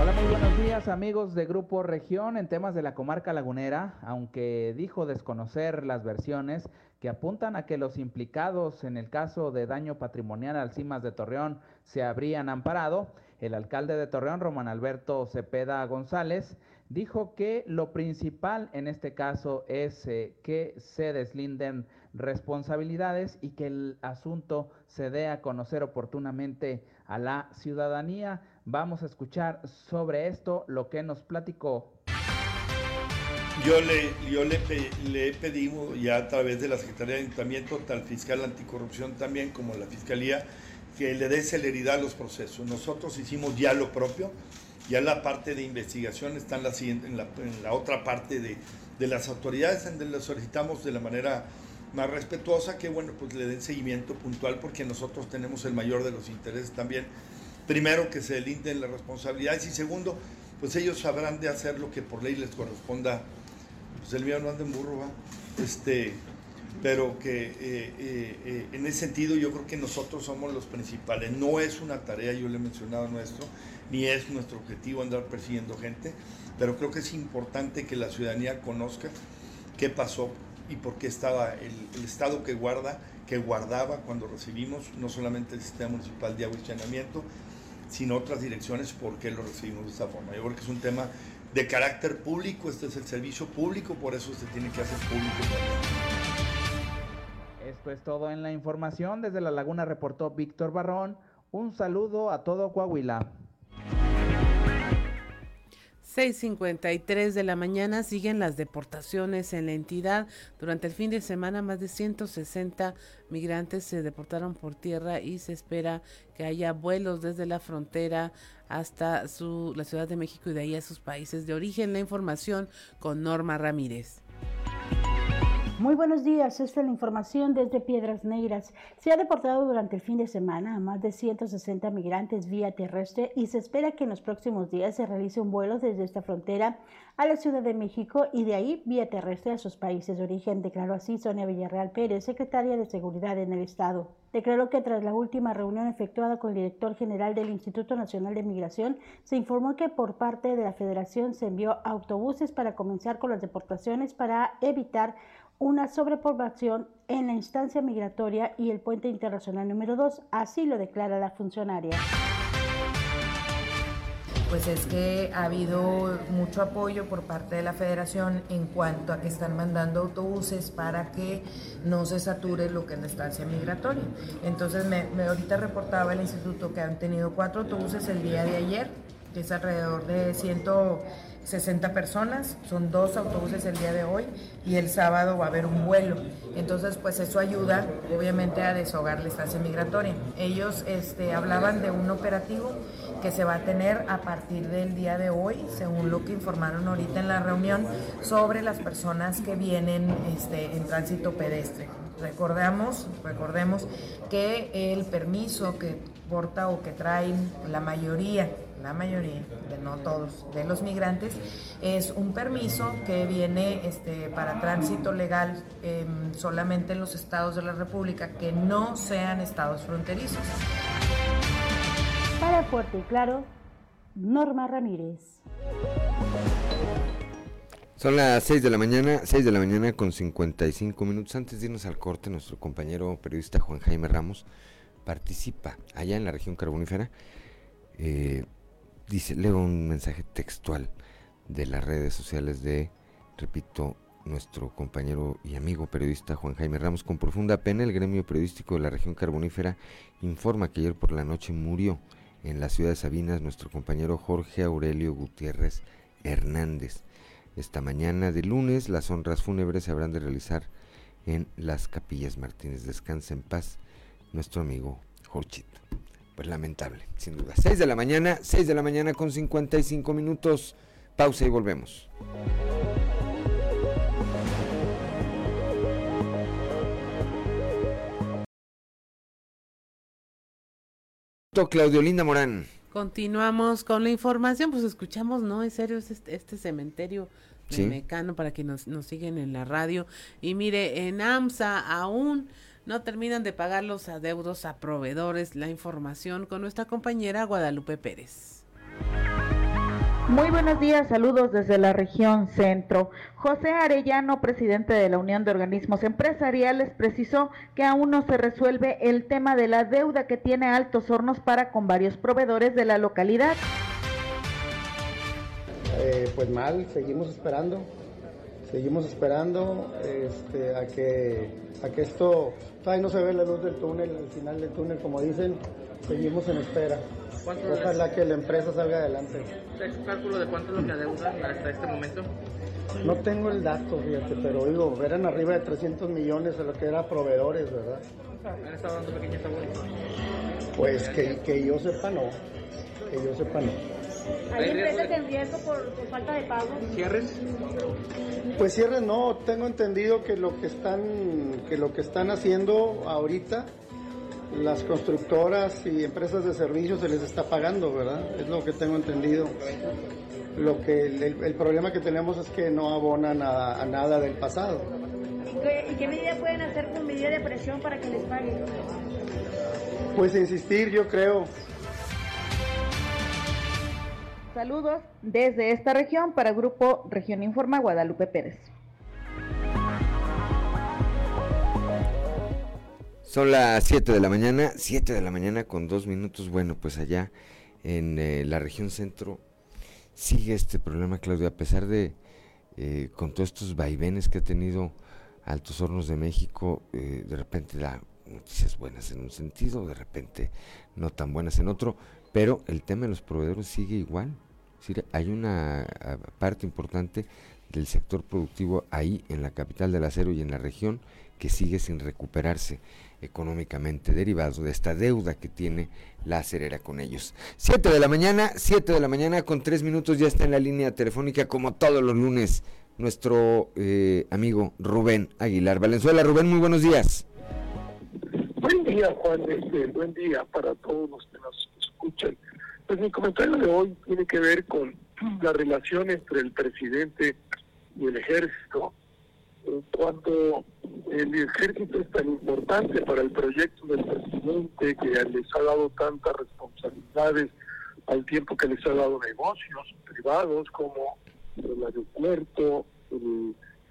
Hola, muy buenos días amigos de Grupo Región en temas de la comarca lagunera, aunque dijo desconocer las versiones que apuntan a que los implicados en el caso de daño patrimonial al CIMAS de Torreón se habrían amparado, el alcalde de Torreón, Román Alberto Cepeda González, dijo que lo principal en este caso es eh, que se deslinden responsabilidades y que el asunto se dé a conocer oportunamente a la ciudadanía. Vamos a escuchar sobre esto lo que nos platicó. Yo le, yo le, le he pedido ya a través de la Secretaría de Ayuntamiento, tal fiscal anticorrupción también como la Fiscalía, que le dé celeridad a los procesos. Nosotros hicimos ya lo propio, ya la parte de investigación está en la, en la, en la otra parte de, de las autoridades, donde le solicitamos de la manera más respetuosa que bueno pues le den seguimiento puntual porque nosotros tenemos el mayor de los intereses también primero que se delinden las responsabilidades y segundo, pues ellos sabrán de hacer lo que por ley les corresponda. Pues el mío no anda en burro, ¿va? Este, pero que eh, eh, eh, en ese sentido yo creo que nosotros somos los principales. No es una tarea, yo le he mencionado nuestro, ni es nuestro objetivo andar persiguiendo gente, pero creo que es importante que la ciudadanía conozca qué pasó y por qué estaba el, estado que guarda, que guardaba cuando recibimos no solamente el sistema municipal de agua sin otras direcciones, ¿por qué lo recibimos de esta forma? Yo creo que es un tema de carácter público, este es el servicio público, por eso se tiene que hacer público. Esto es todo en la información. Desde La Laguna reportó Víctor Barrón. Un saludo a todo Coahuila. 6.53 de la mañana siguen las deportaciones en la entidad. Durante el fin de semana más de 160 migrantes se deportaron por tierra y se espera que haya vuelos desde la frontera hasta la Ciudad de México y de ahí a sus países de origen. La información con Norma Ramírez. Muy buenos días, esta es la información desde Piedras Negras. Se ha deportado durante el fin de semana a más de 160 migrantes vía terrestre y se espera que en los próximos días se realice un vuelo desde esta frontera a la Ciudad de México y de ahí vía terrestre a sus países de origen, declaró así Sonia Villarreal Pérez, secretaria de Seguridad en el Estado. Declaró que tras la última reunión efectuada con el director general del Instituto Nacional de Migración, se informó que por parte de la Federación se envió autobuses para comenzar con las deportaciones para evitar una sobrepoblación en la instancia migratoria y el puente internacional número 2, así lo declara la funcionaria. Pues es que ha habido mucho apoyo por parte de la federación en cuanto a que están mandando autobuses para que no se sature lo que es la estancia migratoria. Entonces me, me ahorita reportaba el instituto que han tenido cuatro autobuses el día de ayer, que es alrededor de ciento 60 personas, son dos autobuses el día de hoy y el sábado va a haber un vuelo. Entonces, pues eso ayuda obviamente a deshogar la estancia migratoria. Ellos este, hablaban de un operativo que se va a tener a partir del día de hoy, según lo que informaron ahorita en la reunión, sobre las personas que vienen este, en tránsito pedestre. Recordamos, recordemos que el permiso que porta o que traen la mayoría la mayoría, de no todos, de los migrantes, es un permiso que viene este, para tránsito legal em, solamente en los estados de la República que no sean estados fronterizos. Para Fuerte y Claro, Norma Ramírez. Son las 6 de la mañana, 6 de la mañana con 55 minutos. Antes de irnos al corte, nuestro compañero periodista Juan Jaime Ramos participa allá en la región carbonífera. Eh, dice, leo un mensaje textual de las redes sociales de, repito, nuestro compañero y amigo periodista Juan Jaime Ramos. Con profunda pena, el gremio periodístico de la región carbonífera informa que ayer por la noche murió en la ciudad de Sabinas nuestro compañero Jorge Aurelio Gutiérrez Hernández. Esta mañana de lunes las honras fúnebres se habrán de realizar en las capillas Martínez. Descansa en paz nuestro amigo Jorchito. Pues lamentable, sin duda. 6 de la mañana, 6 de la mañana con 55 minutos. Pausa y volvemos. Claudio Linda Morán. Continuamos con la información, pues escuchamos, ¿no? En serio, este, este cementerio de Sí. Mecano para que nos, nos siguen en la radio. Y mire, en AMSA aún no terminan de pagar los adeudos a proveedores. La información con nuestra compañera Guadalupe Pérez. Muy buenos días, saludos desde la región centro. José Arellano, presidente de la Unión de Organismos Empresariales, precisó que aún no se resuelve el tema de la deuda que tiene Altos Hornos para con varios proveedores de la localidad. Eh, pues mal, seguimos esperando, seguimos esperando este, a, que, a que esto, todavía no se ve la luz del túnel, al final del túnel, como dicen, seguimos en espera. ¿Cuánto Ojalá que la empresa salga adelante. ¿Es cálculo de cuánto es lo que adeudan hasta este momento? No tengo el dato, fíjate, pero digo, eran arriba de 300 millones a lo que era proveedores, ¿verdad? ¿Han estado dando? Pues que, que yo sepa no, que yo sepa no. ¿Hay empresas en riesgo por, por falta de pago? ¿Cierres? Pues cierre no, tengo entendido que lo que están que lo que están haciendo ahorita las constructoras y empresas de servicios se les está pagando, ¿verdad? Es lo que tengo entendido. Lo que el, el- el problema que tenemos es que no abonan a, a nada del pasado. ¿Y qué, y qué medida pueden hacer con medida de presión para que les paguen? Pues insistir, yo creo. Saludos desde esta región para Grupo Región Informa Guadalupe Pérez. Son las 7 de la mañana, 7 de la mañana con dos minutos. Bueno, pues allá en eh, la región centro sigue este problema, Claudio, a pesar de, eh, con todos estos vaivenes que ha tenido Altos Hornos de México, eh, de repente da noticias buenas en un sentido, de repente no tan buenas en otro, pero el tema de los proveedores sigue igual. Decir, hay una ah, parte importante del sector productivo ahí en la capital del acero y en la región que sigue sin recuperarse económicamente derivado de esta deuda que tiene la acerera con ellos. 7 de la mañana, 7 de la mañana con 3 minutos ya está en la línea telefónica como todos los lunes nuestro eh, amigo Rubén Aguilar Valenzuela. Rubén, muy buenos días. Buen día, Juan. Este, buen día para todos los que nos escuchan. Pues mi comentario de hoy tiene que ver con la relación entre el presidente y el ejército. Cuando el ejército es tan importante para el proyecto del presidente, que les ha dado tantas responsabilidades al tiempo que les ha dado negocios privados como el aeropuerto,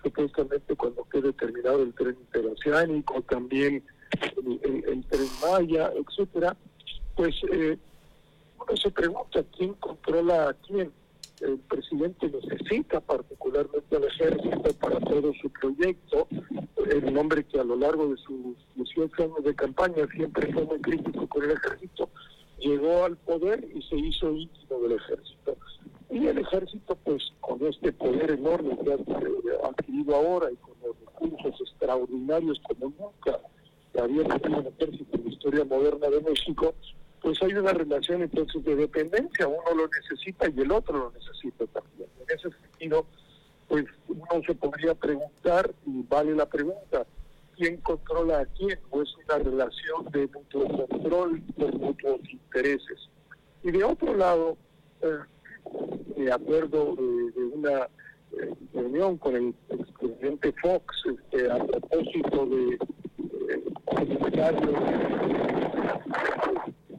supuestamente cuando quede terminado el tren interoceánico, también el, el- el tren Maya, etcétera, pues eh, uno se pregunta quién controla a quién. El presidente necesita particularmente al ejército para todo su proyecto. El hombre que a lo largo de sus 18 años de campaña siempre fue muy crítico con el ejército, llegó al poder y se hizo íntimo del ejército. Y el ejército, pues con este poder enorme que ha eh, adquirido ahora y con los recursos extraordinarios como nunca había tenido un ejército en la historia moderna de México, pues hay una relación entonces de dependencia, uno lo necesita y el otro lo necesita también. En ese sentido, pues uno se podría preguntar, y vale la pregunta, ¿quién controla a quién? ¿O es una relación de mutuo control por mutuos intereses? Y de otro lado, eh, de acuerdo de, de una eh, reunión con el expresidente Fox este, a propósito de eh,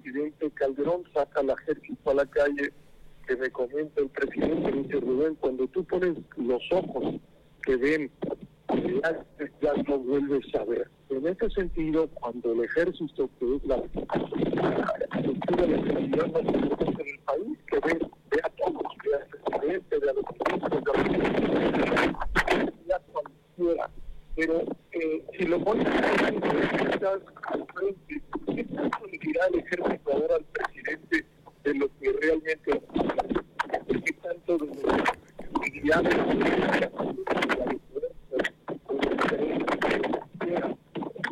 presidente Calderón saca al ejército a la calle, que me comenta el presidente, dice Rubén, cuando tú pones los ojos que ven, ya, ya no vuelves a ver. En ese sentido, cuando el ejército, que es la estructura de la seguridad del país, que ve, ve a todos, ve al presidente, ve a los ministros, ve a cualquiera. Pero eh, si lo pones al frente, ¿qué tanto le dirá el ejército ahora al presidente de lo que realmente ¿Qué tanto le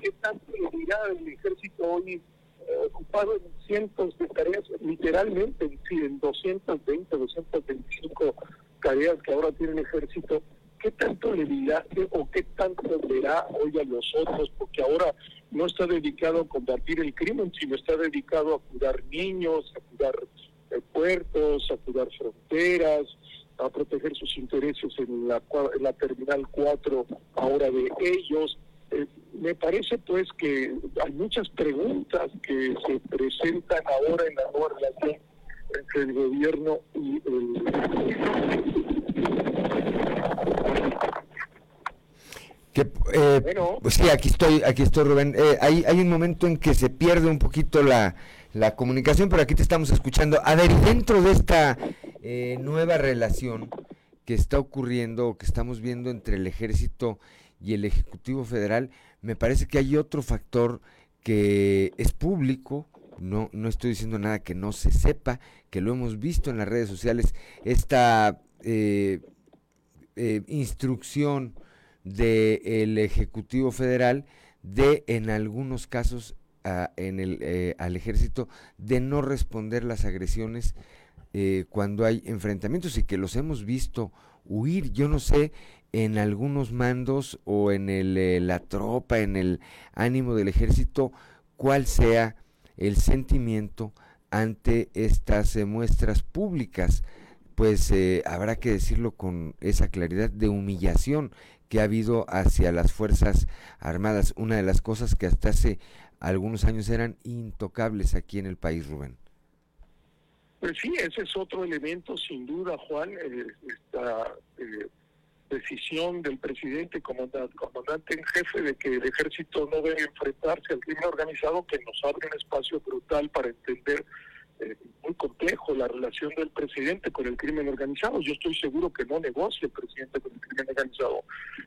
¿Qué tanto le dirá el ejército hoy, eh, ocupado en cientos de tareas, literalmente en, en 220, 225 tareas que ahora tiene el ejército, ¿qué tanto le dirá o qué tanto verá hoy a los otros? Porque ahora no está dedicado a combatir el crimen, sino está dedicado a cuidar niños, a cuidar eh, puertos, a cuidar fronteras, a proteger sus intereses en la, en la Terminal 4 ahora de ellos. Eh, me parece pues que hay muchas preguntas que se presentan ahora en la nueva relación entre el gobierno y el... Que, eh, pues sí, aquí estoy, aquí estoy Rubén. Eh, hay, hay un momento en que se pierde un poquito la, la comunicación, pero aquí te estamos escuchando. A ver, dentro de esta eh, nueva relación que está ocurriendo o que estamos viendo entre el ejército y el Ejecutivo Federal, me parece que hay otro factor que es público, no, no estoy diciendo nada que no se sepa, que lo hemos visto en las redes sociales, esta eh, eh, instrucción del Ejecutivo Federal de en algunos casos en el, al ejército de no responder las agresiones eh, cuando hay enfrentamientos y que los hemos visto huir. Yo no sé en algunos mandos o en el, eh, la tropa, en el ánimo del ejército, cuál sea el sentimiento ante estas eh, muestras públicas. Pues habrá que decirlo con esa claridad de humillación que ha habido hacia las Fuerzas Armadas, una de las cosas que hasta hace algunos años eran intocables aquí en el país, Rubén. Pues sí, ese es otro elemento, sin duda, Juan, eh, esta eh, decisión del presidente, comandante, comandante en jefe, de que el ejército no debe enfrentarse al crimen organizado, que nos abre un espacio brutal para entender eh, muy complejo la relación del presidente con el crimen organizado. Yo estoy seguro que no negocia el presidente con el crimen organizado,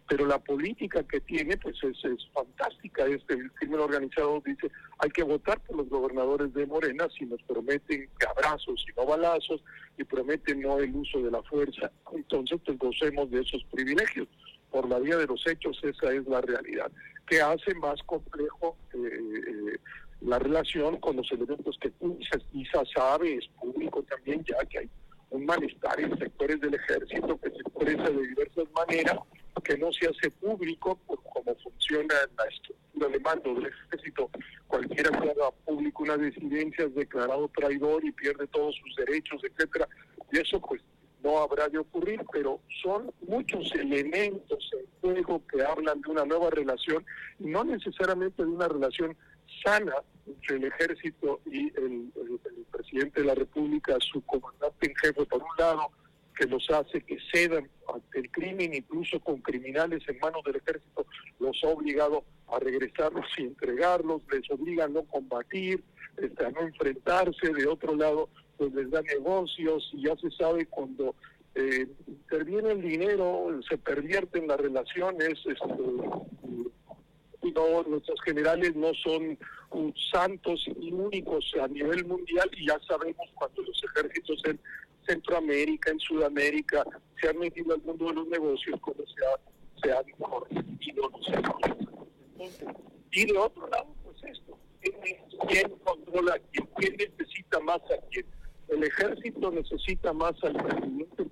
pero la política que tiene pues es, fantástica. Este, el crimen organizado dice hay que votar por los gobernadores de Morena si nos prometen abrazos y no balazos y prometen no el uso de la fuerza. Entonces pues gocemos de esos privilegios. Por la vía de los hechos esa es la realidad, que hace más complejo eh, eh, la relación con los elementos que quizás sabe, es público también, ya que hay un malestar en sectores del ejército que se expresa de diversas maneras, que no se hace público por cómo funciona la estructura de mando del ejército. Cualquiera que haga público una disidencia es declarado traidor y pierde todos sus derechos, etcétera. Y eso pues no habrá de ocurrir, pero son muchos elementos en que hablan de una nueva relación no necesariamente de una relación sana entre el ejército y el, presidente de la República, su comandante en jefe, por un lado, que los hace que cedan ante el crimen, incluso con criminales en manos del ejército, los ha obligado a regresarlos y entregarlos, les obliga a no combatir, este, a no enfrentarse, de otro lado, pues les da negocios y ya se sabe cuando eh, interviene el dinero, se pervierten las relaciones, este, no, nuestros generales no son santos y únicos a nivel mundial y ya sabemos cuando los ejércitos en Centroamérica, en Sudamérica, se han metido al mundo de los negocios, como se, ha, se han corrompido los Entonces, y de otro lado, pues esto, ¿quién controla a quién? ¿Quién necesita más a quién? El ejército necesita más al presidente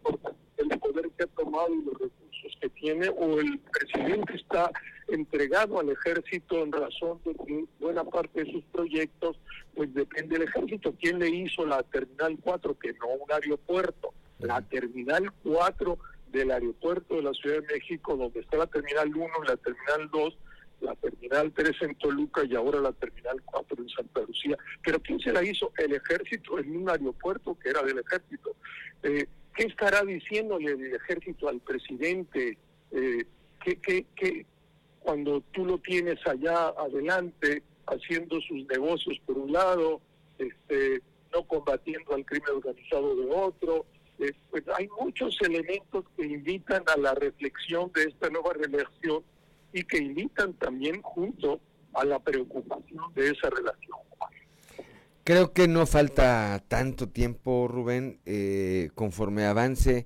el poder que ha tomado y los recursos que tiene o el presidente está entregado al ejército en razón de que buena parte de sus proyectos pues depende del ejército. ¿Quién le hizo la Terminal 4? Que no un aeropuerto. La Terminal 4 del aeropuerto de la Ciudad de México, donde está la Terminal 1 y la Terminal 2, la Terminal 3 en Toluca y ahora la Terminal 4 en Santa Lucía. Pero ¿quién se la hizo? El ejército en un aeropuerto que era del ejército. Eh, ¿Qué estará diciéndole el ejército al presidente? Eh, que, cuando tú lo tienes allá adelante haciendo sus negocios por un lado, este, no combatiendo al crimen organizado de otro, eh, pues hay muchos elementos que invitan a la reflexión de esta nueva relación y que invitan también junto a la preocupación de esa relación. Creo que no falta tanto tiempo, Rubén, eh, conforme avance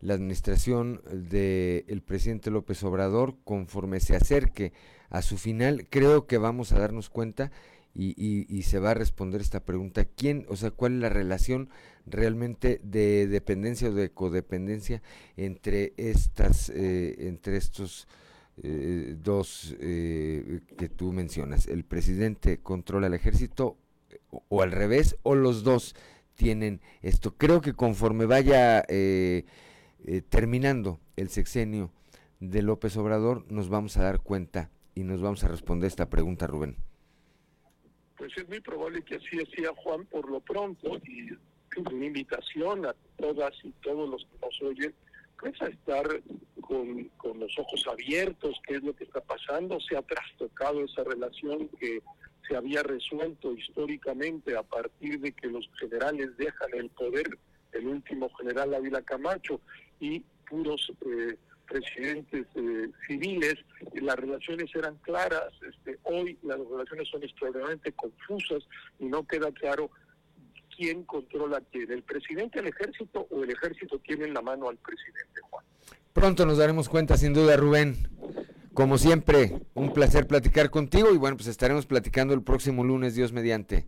la administración del presidente López Obrador, conforme se acerque a su final, creo que vamos a darnos cuenta y, se va a responder esta pregunta. ¿Quién, o sea, cuál es la relación realmente de dependencia o de codependencia entre estas, eh, entre estos eh, dos eh, que tú mencionas? ¿El presidente controla el ejército o, al revés o los dos tienen esto? Creo que conforme vaya terminando el sexenio de López Obrador nos vamos a dar cuenta y nos vamos a responder esta pregunta, Rubén pues es muy probable que así decía Juan por lo pronto y una invitación a todas y todos los que nos oyen pues a estar con, con los ojos abiertos, qué es lo que está pasando, se ha trastocado esa relación que se había resuelto históricamente a partir de que los generales dejan el poder, el último general Ávila Camacho y puros eh, presidentes eh, civiles, las relaciones eran claras, este, hoy las relaciones son extraordinariamente confusas y no queda claro quién controla quién, el presidente el ejército o el ejército tiene en la mano al presidente Juan. Pronto nos daremos cuenta, sin duda, Rubén. Como siempre, un placer platicar contigo y bueno, pues estaremos platicando el próximo lunes, Dios mediante.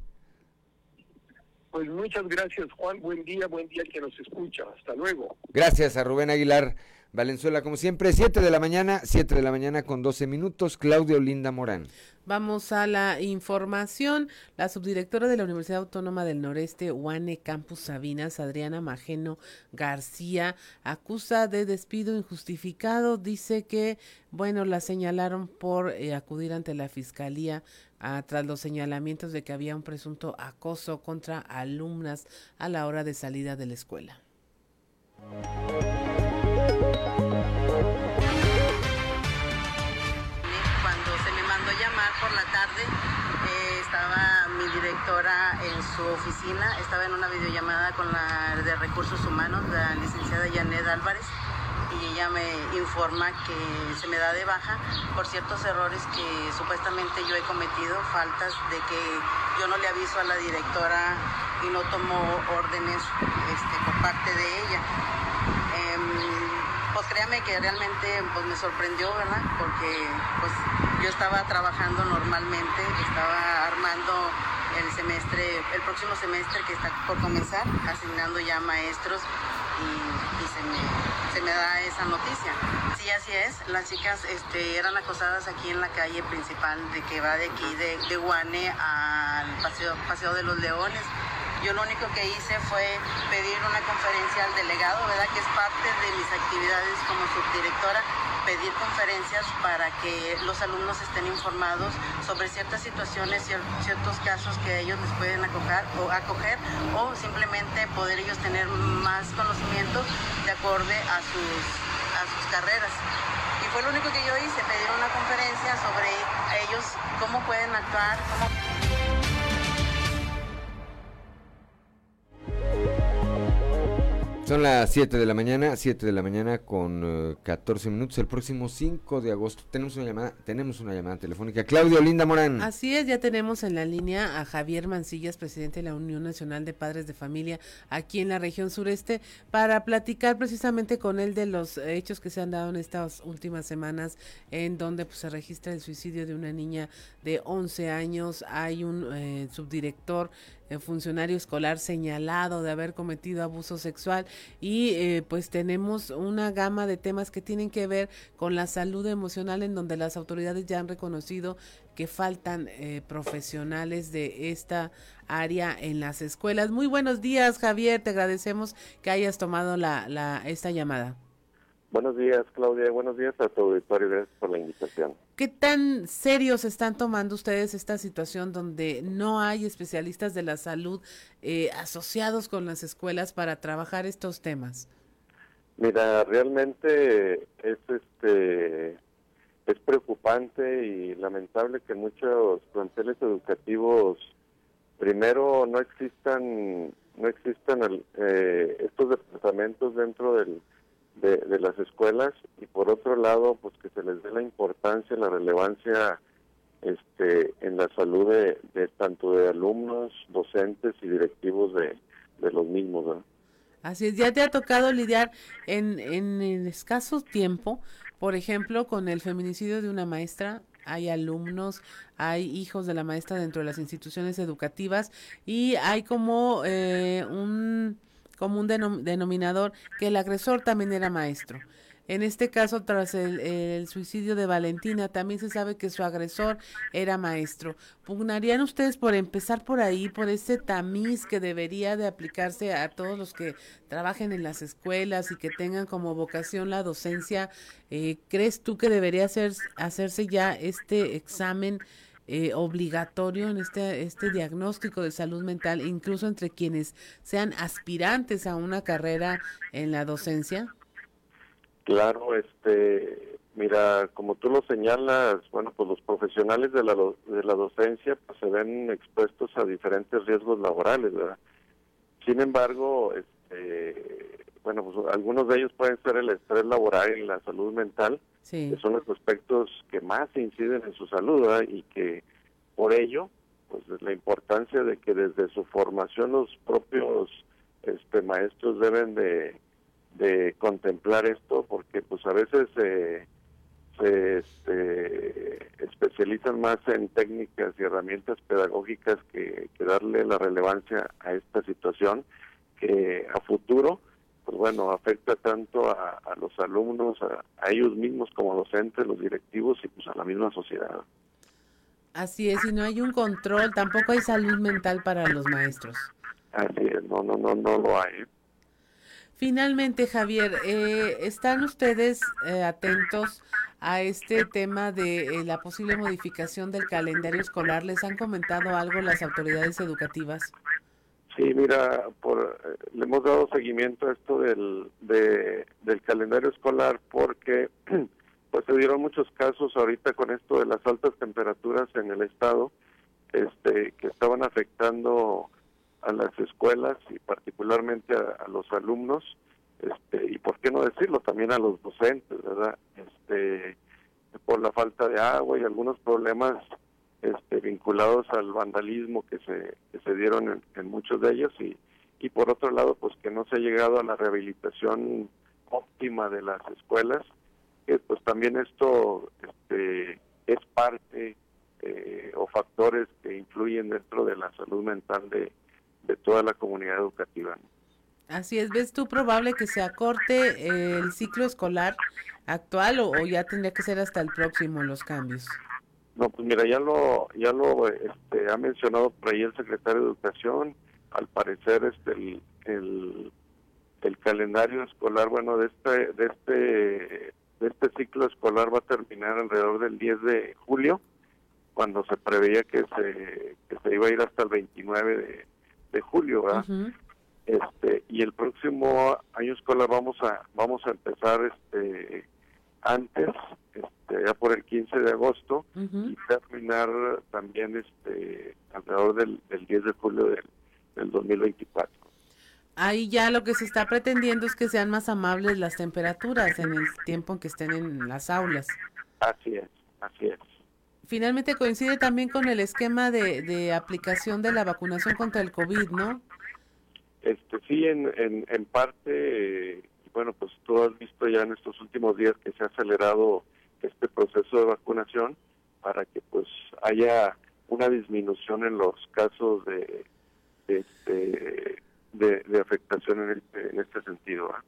Pues muchas gracias, Juan. Buen día, buen día que nos escucha. Hasta luego. Gracias a Rubén Aguilar. Valenzuela, como siempre, 7 de la mañana, 7 de la mañana con 12 minutos. Claudio Linda Morán. Vamos a la información. La subdirectora de la Universidad Autónoma del Noreste, UANE Campus Sabinas, Adriana Majeno García, acusa de despido injustificado. Dice que, bueno, la señalaron por eh, acudir ante la fiscalía ah, tras los señalamientos de que había un presunto acoso contra alumnas a la hora de salida de la escuela. Por la tarde eh, estaba mi directora en su oficina, estaba en una videollamada con la de recursos humanos, la licenciada Janet Álvarez, y ella me informa que se me da de baja por ciertos errores que supuestamente yo he cometido, faltas de que yo no le aviso a la directora y no tomo órdenes este, por parte de ella. Pues créame que realmente pues me sorprendió, ¿verdad? Porque pues yo estaba trabajando normalmente, estaba armando el semestre, el próximo semestre que está por comenzar, asignando ya maestros y, se, me, se, me, da esa noticia. Sí, así es, las chicas este, eran acosadas aquí en la calle principal de que va de aquí, de, de Guane al paseo, paseo de los Leones. Yo lo único que hice fue pedir una conferencia al delegado, ¿verdad? Que es parte de mis actividades como subdirectora, pedir conferencias para que los alumnos estén informados sobre ciertas situaciones, ciertos casos que ellos les pueden acoger o, simplemente poder ellos tener más conocimiento de acorde a sus, a sus carreras. Y fue lo único que yo hice, pedir una conferencia sobre ellos, cómo pueden actuar, cómo... Son las 7 de la mañana, 7 de la mañana con 14 eh, minutos. El próximo 5 de agosto tenemos una llamada, tenemos una llamada telefónica. Claudio Linda Morán. Así es, ya tenemos en la línea a Javier Mancillas, presidente de la Unión Nacional de Padres de Familia aquí en la región sureste, para platicar precisamente con él de los hechos que se han dado en estas últimas semanas, en donde pues, se registra el suicidio de una niña de 11 años. Hay un eh, subdirector funcionario escolar señalado de haber cometido abuso sexual y eh, pues tenemos una gama de temas que tienen que ver con la salud emocional en donde las autoridades ya han reconocido que faltan eh, profesionales de esta área en las escuelas. Muy buenos días Javier, te agradecemos que hayas tomado la, la esta llamada. Buenos días, Claudia. Buenos días a tu auditorio. Gracias por la invitación. ¿Qué tan serios están tomando ustedes esta situación donde no hay especialistas de la salud eh, asociados con las escuelas para trabajar estos temas? Mira, realmente es este es preocupante y lamentable que muchos planteles educativos primero no existan no existan eh, estos departamentos dentro del de, las escuelas y por otro lado pues que se les dé la importancia, la relevancia este en la salud de, tanto de alumnos, docentes y directivos de, los mismos. Así es, ya te ha tocado lidiar en, en, escaso tiempo, por ejemplo, con el feminicidio de una maestra hay alumnos, hay hijos de la maestra dentro de las instituciones educativas y hay como eh, un como un denominador que el agresor también era maestro. En este caso, tras el, suicidio de Valentina, también se sabe que su agresor era maestro. ¿Pugnarían ustedes por empezar por ahí, por ese tamiz que debería de aplicarse a todos los que trabajen en las escuelas y que tengan como vocación la docencia? Eh, ¿Crees tú que debería hacer, hacerse ya este examen? Eh, obligatorio en este, este diagnóstico de salud mental, incluso entre quienes sean aspirantes a una carrera en la docencia? Claro, este, mira, como tú lo señalas, bueno, pues los profesionales de la, de la docencia pues, se ven expuestos a diferentes riesgos laborales, ¿verdad? Sin embargo, este, bueno, pues algunos de ellos pueden ser el estrés laboral y la salud mental, que son los aspectos que más inciden en su salud, ¿verdad? Y que por ello, pues la importancia de que desde su formación los propios este, maestros deben de de contemplar esto porque pues a veces se este, especializan más en técnicas y herramientas pedagógicas que, darle la relevancia a esta situación que a futuro pues bueno afecta tanto a, los alumnos a, a, ellos mismos como docentes los directivos y pues a la misma sociedad así es y no hay un control tampoco hay salud mental para los maestros así es no no no no lo hay Finalmente, Javier, eh, ¿están ustedes eh, atentos a este tema de eh, la posible modificación del calendario escolar? ¿Les han comentado algo las autoridades educativas? Sí, mira, por, le hemos dado seguimiento a esto del, del calendario escolar porque pues se dieron muchos casos ahorita con esto de las altas temperaturas en el estado este, que estaban afectando a las escuelas y particularmente a, los alumnos, este, y por qué no decirlo, también a los docentes, ¿verdad? Este, por la falta de agua y algunos problemas este, vinculados al vandalismo que se, que se dieron en, muchos de ellos y, y por otro lado, pues que no se ha llegado a la rehabilitación óptima de las escuelas, que pues también esto este, es parte eh, o factores que influyen dentro de la salud mental de, de toda la comunidad educativa. Así es, ¿ves tú probable que se acorte el ciclo escolar actual o, ya tendría que ser hasta el próximo los cambios? No, pues mira, ya lo ya lo este, ha mencionado por ahí el secretario de Educación, al parecer este el, el, el calendario escolar, bueno, de este de este de este ciclo escolar va a terminar alrededor del 10 de julio, cuando se preveía que se que se iba a ir hasta el 29 de de julio, ¿verdad? Este, y el próximo año escolar vamos a vamos a empezar este antes, este, ya por el 15 de agosto y terminar también este alrededor del, 10 de julio del, del 2024. Ahí ya lo que se está pretendiendo es que sean más amables las temperaturas en el tiempo en que estén en las aulas. Así es, así es finalmente coincide también con el esquema de, de aplicación de la vacunación contra el COVID, ¿no? Este, sí, en, en, en parte, bueno, pues tú has visto ya en estos últimos días que se ha acelerado este proceso de vacunación para que pues haya una disminución en los casos de, de, de, afectación en, en este sentido. ¿ah?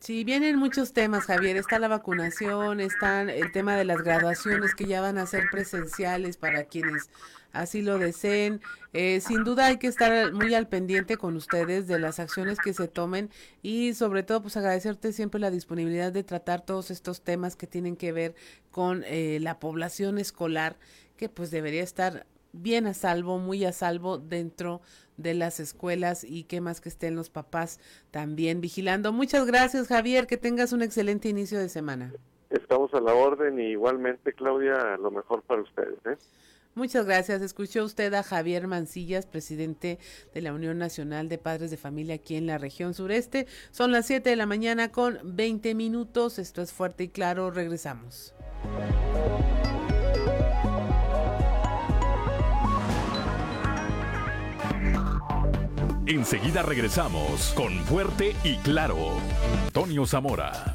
Sí, vienen muchos temas, Javier. Está la vacunación, está el tema de las graduaciones que ya van a ser presenciales para quienes así lo deseen. Eh, sin duda hay que estar muy al pendiente con ustedes de las acciones que se tomen y sobre todo pues agradecerte siempre la disponibilidad de tratar todos estos temas que tienen que ver con eh, la población escolar que pues debería estar bien a salvo, muy a salvo dentro de las escuelas y qué más que estén los papás también vigilando. Muchas gracias Javier, que tengas un excelente inicio de semana. Estamos a la orden y igualmente Claudia, lo mejor para ustedes. ¿eh? Muchas gracias. Escuchó usted a Javier Mancillas, presidente de la Unión Nacional de Padres de Familia aquí en la región sureste. Son las 7 de la mañana con 20 minutos. Esto es fuerte y claro. Regresamos. Enseguida regresamos con Fuerte y Claro. Antonio Zamora.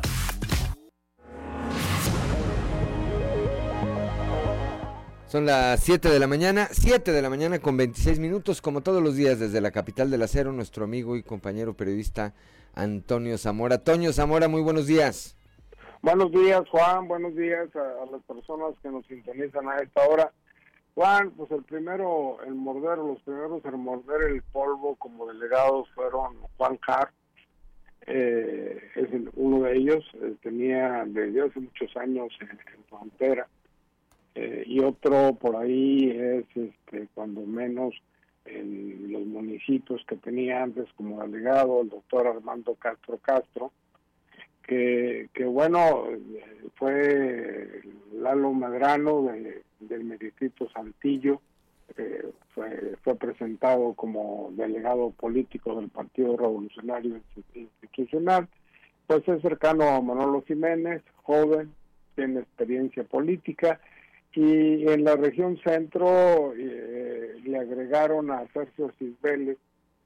Son las 7 de la mañana, 7 de la mañana con 26 minutos, como todos los días desde la capital del acero, nuestro amigo y compañero periodista Antonio Zamora. Toño Zamora, muy buenos días. Buenos días, Juan. Buenos días a, a, las personas que nos sintonizan a esta hora. Juan, pues el primero, el morder, los primeros en morder el polvo como delegados fueron Juan Carr, eh, es uno de ellos, eh, tenía desde hace muchos años en, en frontera, eh, y otro por ahí es este, cuando menos en los municipios que tenía antes como delegado, el doctor Armando Castro Castro, que, bueno, fue Lalo Medrano de, del distrito Saltillo, eh, fue, fue presentado como delegado político del Partido Revolucionario Institucional, pues es cercano a Manolo Jiménez, joven, tiene experiencia política, y en la región centro eh, le agregaron a Sergio Cisbeles,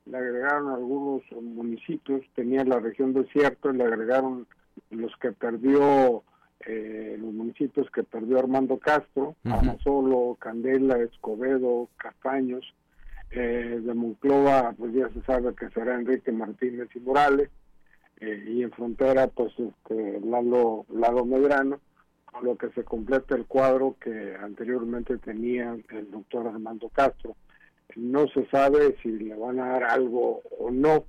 le agregaron algunos municipios, tenía la región desierto, le agregaron los que perdió, eh, los municipios que perdió Armando Castro, uh -huh. Amasolo, Candela, Escobedo, Castaños, eh, de Monclova, pues ya se sabe que será Enrique Martínez y Morales, eh, y en frontera, pues este, Lalo, Lalo Medrano, con lo que se completa el cuadro que anteriormente tenía el doctor Armando Castro. No se sabe si le van a dar algo o no,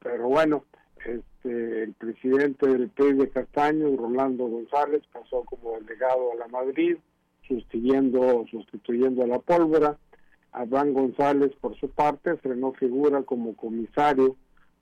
pero bueno, este, el presidente del PRI de Castaño, Rolando González, pasó como delegado a la Madrid, sustituyendo, sustituyendo a la pólvora. Adán González, por su parte, estrenó figura como comisario,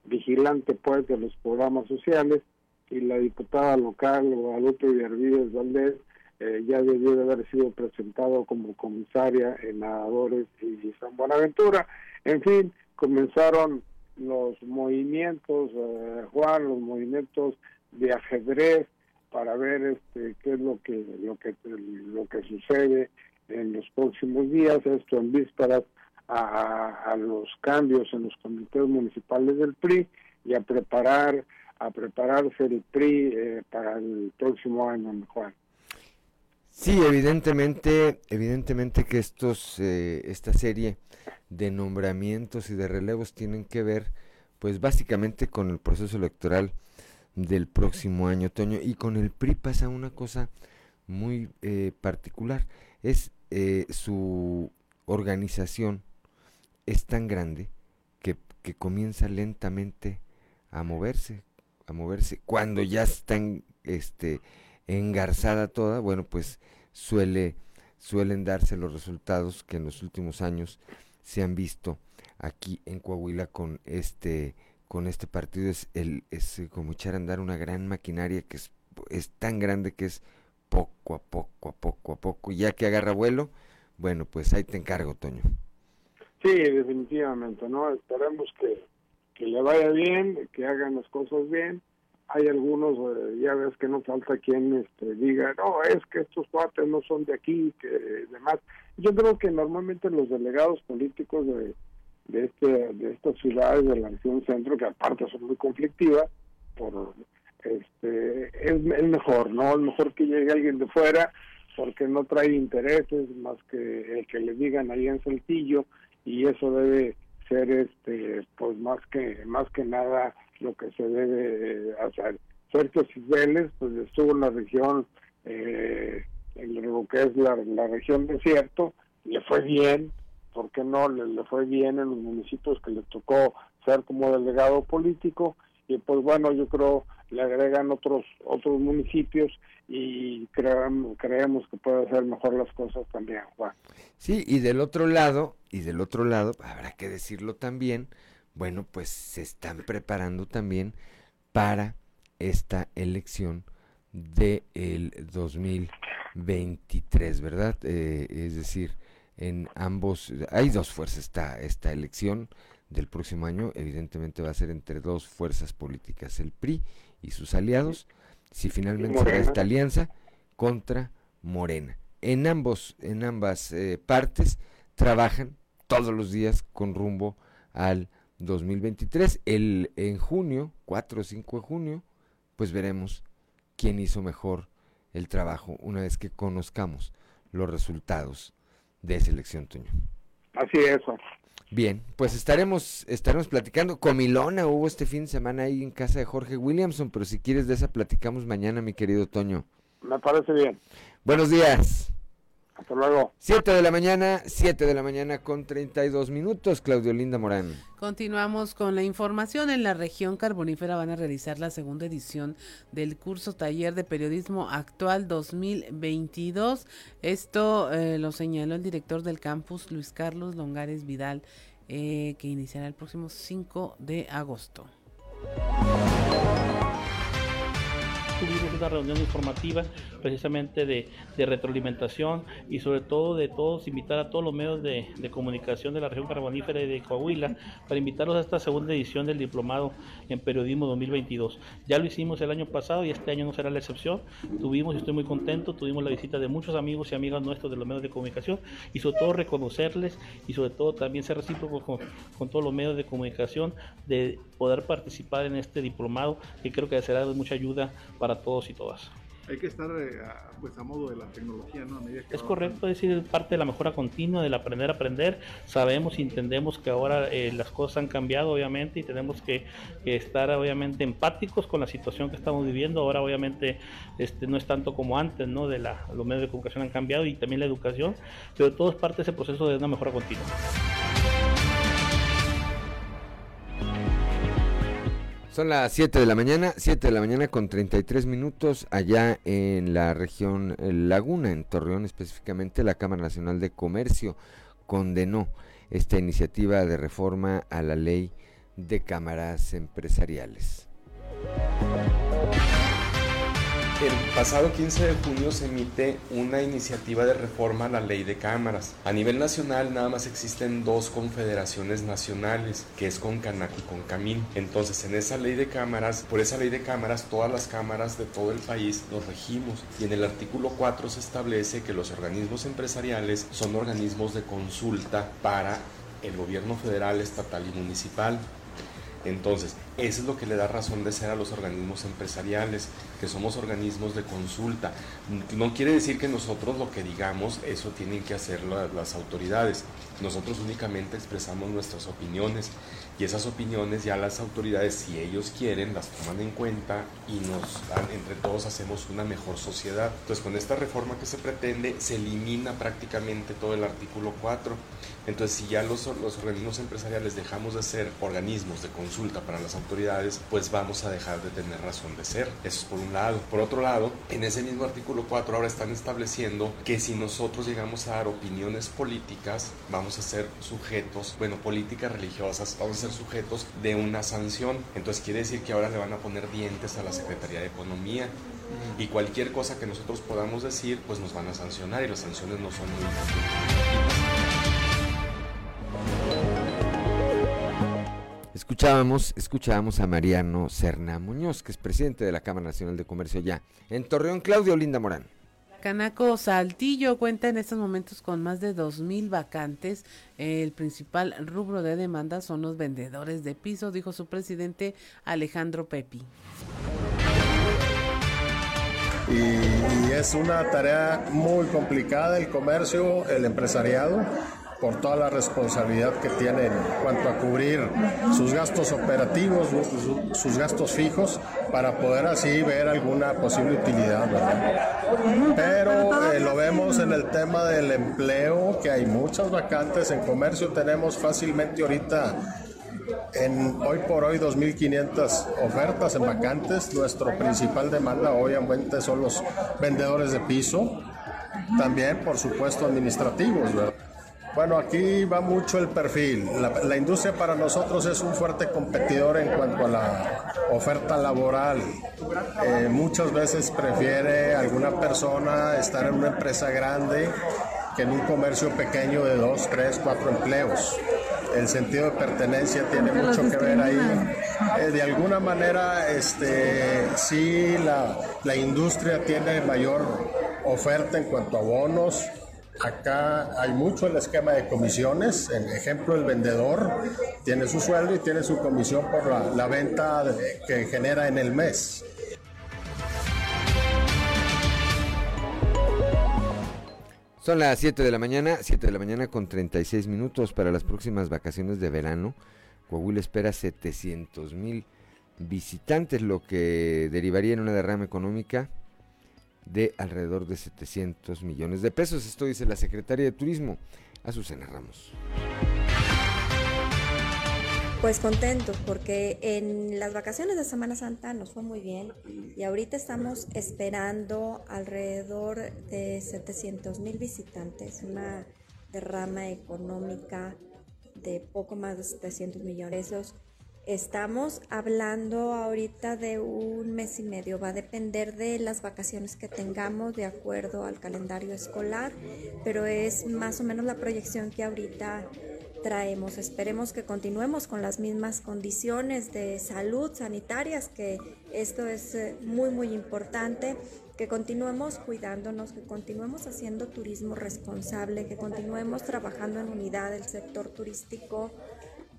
vigilante pues de los programas sociales, y la diputada local Guadalupe Villarvides Valdés eh, ya debió de haber sido presentado como comisaria en Nadadores y San Buenaventura. En fin, comenzaron los movimientos, eh, Juan, los movimientos de ajedrez para ver este qué es lo que lo que lo que sucede en los próximos días, esto en vísperas a, los cambios en los comités municipales del PRI y a preparar a prepararse el PRI eh, para el próximo año, Juan. Sí, evidentemente, evidentemente que estos, eh, esta serie de nombramientos y de relevos tienen que ver, pues básicamente con el proceso electoral del próximo año, Toño, y con el PRI pasa una cosa muy eh, particular, es eh, su organización es tan grande que, que comienza lentamente a moverse, a moverse. Cuando ya están este, engarzada toda, bueno, pues suele, suelen darse los resultados que en los últimos años se han visto aquí en Coahuila con este con este partido. Es el es como echar a andar una gran maquinaria que es, es tan grande que es poco a poco a poco a poco. Ya que agarra vuelo bueno pues ahí te encargo Toño. Sí definitivamente no esperemos que que le vaya bien, que hagan las cosas bien. Hay algunos, eh, ya ves que no falta quien este, diga, no, es que estos cuates no son de aquí, que demás. Yo creo que normalmente los delegados políticos de, de, este, de estas ciudades de la región centro, que aparte son muy conflictivas, por este es, es mejor, ¿no? Es mejor que llegue alguien de fuera porque no trae intereses más que el que le digan ahí en Saltillo y eso debe ser este pues más que más que nada lo que se debe hacer Sergio Cibeles pues estuvo en la región eh, en lo que es la, la región desierto le fue bien ¿por qué no? Le, le, fue bien en los municipios que le tocó ser como delegado político y pues bueno yo creo le agregan otros otros municipios y creemos, creemos que puede hacer mejor las cosas también Juan sí y del otro lado y del otro lado habrá que decirlo también bueno pues se están preparando también para esta elección de el 2023 verdad eh, es decir en ambos hay dos fuerzas esta esta elección del próximo año evidentemente va a ser entre dos fuerzas políticas el PRI y sus aliados si finalmente será esta alianza contra Morena. En ambos en ambas eh, partes trabajan todos los días con rumbo al 2023 el en junio 4 o 5 de junio pues veremos quién hizo mejor el trabajo una vez que conozcamos los resultados de selección, Toño. Así es. Bien, pues estaremos, estaremos platicando. Comilona hubo este fin de semana ahí en casa de Jorge Williamson, pero si quieres de esa platicamos mañana, mi querido Toño. Me parece bien. Buenos días. Hasta luego. 7 de la mañana, 7 de la mañana con 32 minutos, Claudio Linda Morán. Continuamos con la información. En la región carbonífera van a realizar la segunda edición del curso taller de periodismo actual 2022. Esto eh, lo señaló el director del campus, Luis Carlos Longares Vidal, eh, que iniciará el próximo 5 de agosto tuvimos una reunión informativa precisamente de, retroalimentación y sobre todo de todos, invitar a todos los medios de, comunicación de la región carbonífera y de Coahuila para invitarlos a esta segunda edición del diplomado en periodismo 2022. Ya lo hicimos el año pasado y este año no será la excepción. Tuvimos, y estoy muy contento, tuvimos la visita de muchos amigos y amigas nuestros de los medios de comunicación y sobre todo reconocerles y sobre todo también ser recíprocos con, con todos los medios de comunicación de poder participar en este diplomado que creo que será de mucha ayuda para todos y todas. Hay que estar eh, a, pues a modo de la tecnología, ¿no? es correcto, es decir, parte de la mejora continua, del aprender a aprender. Sabemos y entendemos que ahora eh, las cosas han cambiado, obviamente, y tenemos que, estar, obviamente, empáticos con la situación que estamos viviendo. Ahora, obviamente, este, no es tanto como antes, ¿no? De la, los medios de comunicación han cambiado y también la educación, pero todo es parte de ese proceso de una mejora continua. Son las 7 de la mañana, 7 de la mañana con 33 minutos allá en la región Laguna, en Torreón específicamente, la Cámara Nacional de Comercio condenó esta iniciativa de reforma a la ley de cámaras empresariales. El pasado 15 de junio se emite una iniciativa de reforma a la ley de cámaras. A nivel nacional nada más existen dos confederaciones nacionales, que es con Canac y con Camín. Entonces en esa ley de cámaras, por esa ley de cámaras, todas las cámaras de todo el país nos regimos. Y en el artículo 4 se establece que los organismos empresariales son organismos de consulta para el gobierno federal, estatal y municipal. Entonces, eso es lo que le da razón de ser a los organismos empresariales, que somos organismos de consulta. No quiere decir que nosotros lo que digamos, eso tienen que hacer las autoridades. Nosotros únicamente expresamos nuestras opiniones y esas opiniones ya las autoridades, si ellos quieren, las toman en cuenta y nos dan, entre todos hacemos una mejor sociedad. Entonces, con esta reforma que se pretende, se elimina prácticamente todo el artículo 4. Entonces, si ya los, organismos empresariales dejamos de ser organismos de consulta para las autoridades, pues vamos a dejar de tener razón de ser. Eso es por un lado. Por otro lado, en ese mismo artículo 4 ahora están estableciendo que si nosotros llegamos a dar opiniones políticas, vamos a ser sujetos, bueno, políticas religiosas, vamos a ser sujetos de una sanción. Entonces quiere decir que ahora le van a poner dientes a la Secretaría de Economía y cualquier cosa que nosotros podamos decir, pues nos van a sancionar y las sanciones no son muy Escuchábamos, escuchábamos a Mariano Serna Muñoz, que es presidente de la Cámara Nacional de Comercio ya. En Torreón, Claudio Linda Morán. Canaco Saltillo cuenta en estos momentos con más de 2.000 vacantes. El principal rubro de demanda son los vendedores de piso, dijo su presidente Alejandro Pepi. Y, y es una tarea muy complicada el comercio, el empresariado por toda la responsabilidad que tienen en cuanto a cubrir sus gastos operativos, sus gastos fijos, para poder así ver alguna posible utilidad. Pero eh, lo vemos en el tema del empleo, que hay muchas vacantes en comercio, tenemos fácilmente ahorita en hoy por hoy 2.500 ofertas en vacantes. Nuestro principal demanda obviamente son los vendedores de piso, también por supuesto administrativos. ¿verdad? Bueno, aquí va mucho el perfil. La, industria para nosotros es un fuerte competidor en cuanto a la oferta laboral. Eh, muchas veces prefiere alguna persona estar en una empresa grande que en un comercio pequeño de dos, tres, cuatro empleos. El sentido de pertenencia tiene mucho que ver ahí. Eh, de alguna manera, este, sí, la, la industria tiene mayor oferta en cuanto a bonos, Acá hay mucho el esquema de comisiones. Ejemplo, el vendedor tiene su sueldo y tiene su comisión por la, venta que genera en el mes. Son las 7 de la mañana, 7 de la mañana con 36 minutos para las próximas vacaciones de verano. Coahuila espera 700 mil visitantes, lo que derivaría en una derrama económica de alrededor de 700 millones de pesos. Esto dice la secretaria de Turismo, Azucena Ramos. Pues contentos porque en las vacaciones de Semana Santa nos fue muy bien y ahorita estamos esperando alrededor de 700 mil visitantes, una derrama económica de poco más de 700 millones de. Estamos hablando ahorita de un mes y medio, va a depender de las vacaciones que tengamos de acuerdo al calendario escolar, pero es más o menos la proyección que ahorita traemos. Esperemos que continuemos con las mismas condiciones de salud sanitarias, que esto es eh, muy, muy importante, que continuemos cuidándonos, que continuemos haciendo turismo responsable, que continuemos trabajando en unidad del sector turístico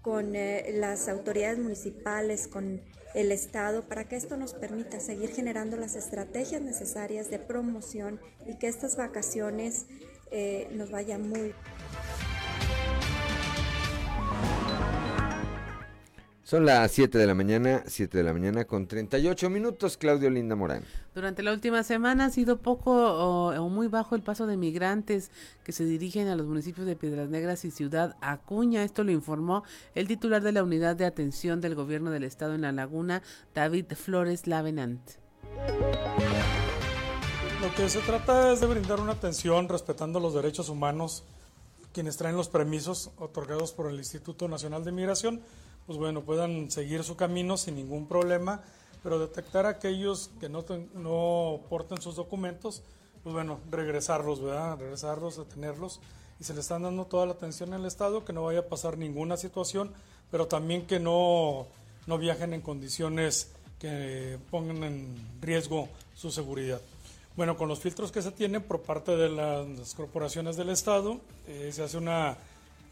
con eh, las autoridades municipales, con el Estado, para que esto nos permita seguir generando las estrategias necesarias de promoción y que estas vacaciones eh, nos vayan muy Son las 7 de la mañana, 7 de la mañana con 38 minutos, Claudio Linda Morán. Durante la última semana ha sido poco o, muy bajo el paso de migrantes que se dirigen a los municipios de Piedras Negras y Ciudad Acuña. Esto lo informó el titular de la Unidad de Atención del Gobierno del Estado en La Laguna, David Flores Lavenant. Lo que se trata es de brindar una atención respetando los derechos humanos quienes traen los permisos otorgados por el Instituto Nacional de Migración pues bueno, puedan seguir su camino sin ningún problema, pero detectar a aquellos que no, no porten sus documentos, pues bueno, regresarlos, ¿verdad? Regresarlos, detenerlos y se le están dando toda la atención al Estado, que no vaya a pasar ninguna situación, pero también que no, no viajen en condiciones que pongan en riesgo su seguridad. Bueno, con los filtros que se tienen por parte de las corporaciones del Estado, eh, se hace una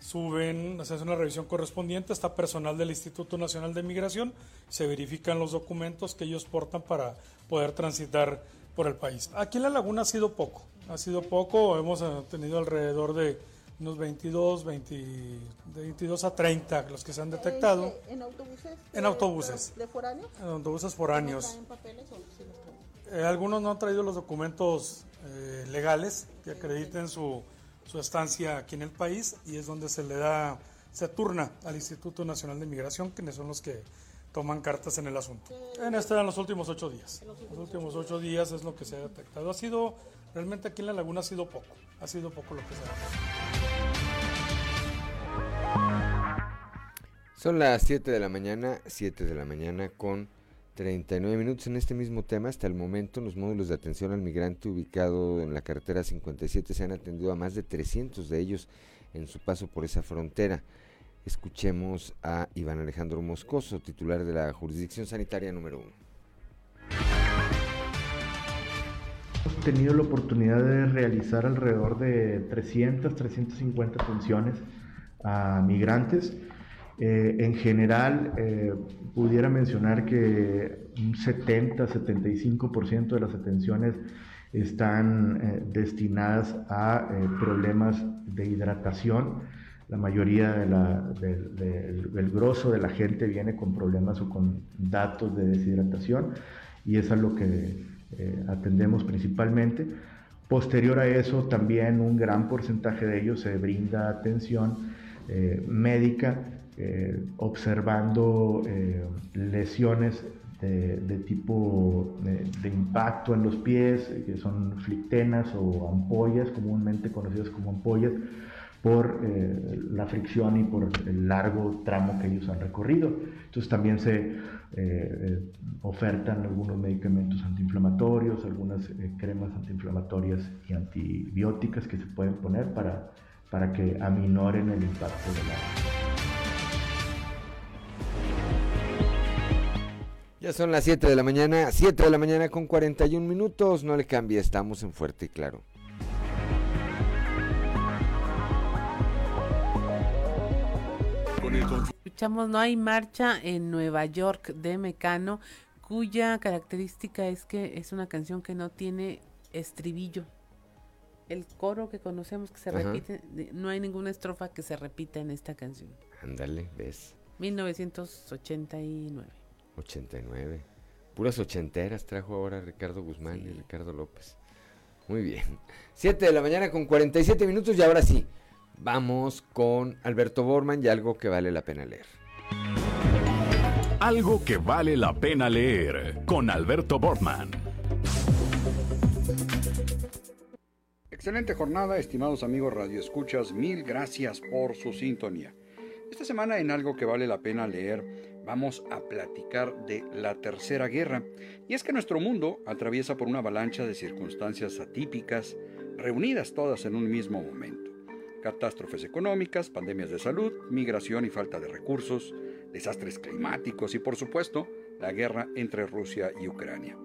suben, se hace una revisión correspondiente, está personal del Instituto Nacional de Migración, se verifican los documentos que ellos portan para poder transitar por el país. Aquí en La Laguna ha sido poco, ha sido poco, hemos eh, tenido alrededor de unos 22, 20, 22 a 30 los que se han detectado. ¿En autobuses? En autobuses. ¿De foráneos? En autobuses foráneos. ¿No papeles o sí los eh, algunos no han traído los documentos eh, legales que acrediten su su estancia aquí en el país y es donde se le da, se turna al Instituto Nacional de Migración, quienes son los que toman cartas en el asunto. En este eran los últimos ocho días. Los últimos ocho días es lo que se ha detectado. Ha sido, realmente aquí en la laguna ha sido poco, ha sido poco lo que se ha detectado. Son las 7 de la mañana, 7 de la mañana con 39 minutos en este mismo tema. Hasta el momento, los módulos de atención al migrante ubicado en la carretera 57 se han atendido a más de 300 de ellos en su paso por esa frontera. Escuchemos a Iván Alejandro Moscoso, titular de la jurisdicción sanitaria número 1. Hemos tenido la oportunidad de realizar alrededor de 300, 350 atenciones a migrantes eh, en general, eh, pudiera mencionar que un 70-75% de las atenciones están eh, destinadas a problemas de hidratación. La mayoría del, grosso de la gente viene con problemas o con datos de deshidratación y es a lo que atendemos principalmente. Posterior a eso, también un gran porcentaje de ellos se brinda atención médica eh, observando eh, lesiones de, tipo de, impacto en los pies, que son flictenas o ampollas, comúnmente conocidas como ampollas, por eh, la fricción y por el largo tramo que ellos han recorrido. Entonces también se ofertan algunos medicamentos antiinflamatorios, algunas cremas antiinflamatorias y antibióticas que se pueden poner para, para que aminoren el impacto de la Ya son las 7 de la mañana, 7 de la mañana con 41 minutos. No le cambie, estamos en Fuerte y Claro. Escuchamos, no hay marcha en Nueva York de Mecano, cuya característica es que es una canción que no tiene estribillo. el coro que conocemos que se repite, no hay ninguna estrofa que se repita en esta canción. Ándale, ves. 1989. 89. Puras ochenteras trajo ahora Ricardo Guzmán y Ricardo López. Muy bien. 7 de la mañana con 47 minutos y ahora sí, vamos con Alberto Borman y algo que vale la pena leer. Algo que vale la pena leer con Alberto Borman. Excelente jornada, estimados amigos radioescuchas, mil gracias por su sintonía. Esta semana en algo que vale la pena leer vamos a platicar de la Tercera Guerra. Y es que nuestro mundo atraviesa por una avalancha de circunstancias atípicas, reunidas todas en un mismo momento. Catástrofes económicas, pandemias de salud, migración y falta de recursos, desastres climáticos y por supuesto la guerra entre Rusia y Ucrania.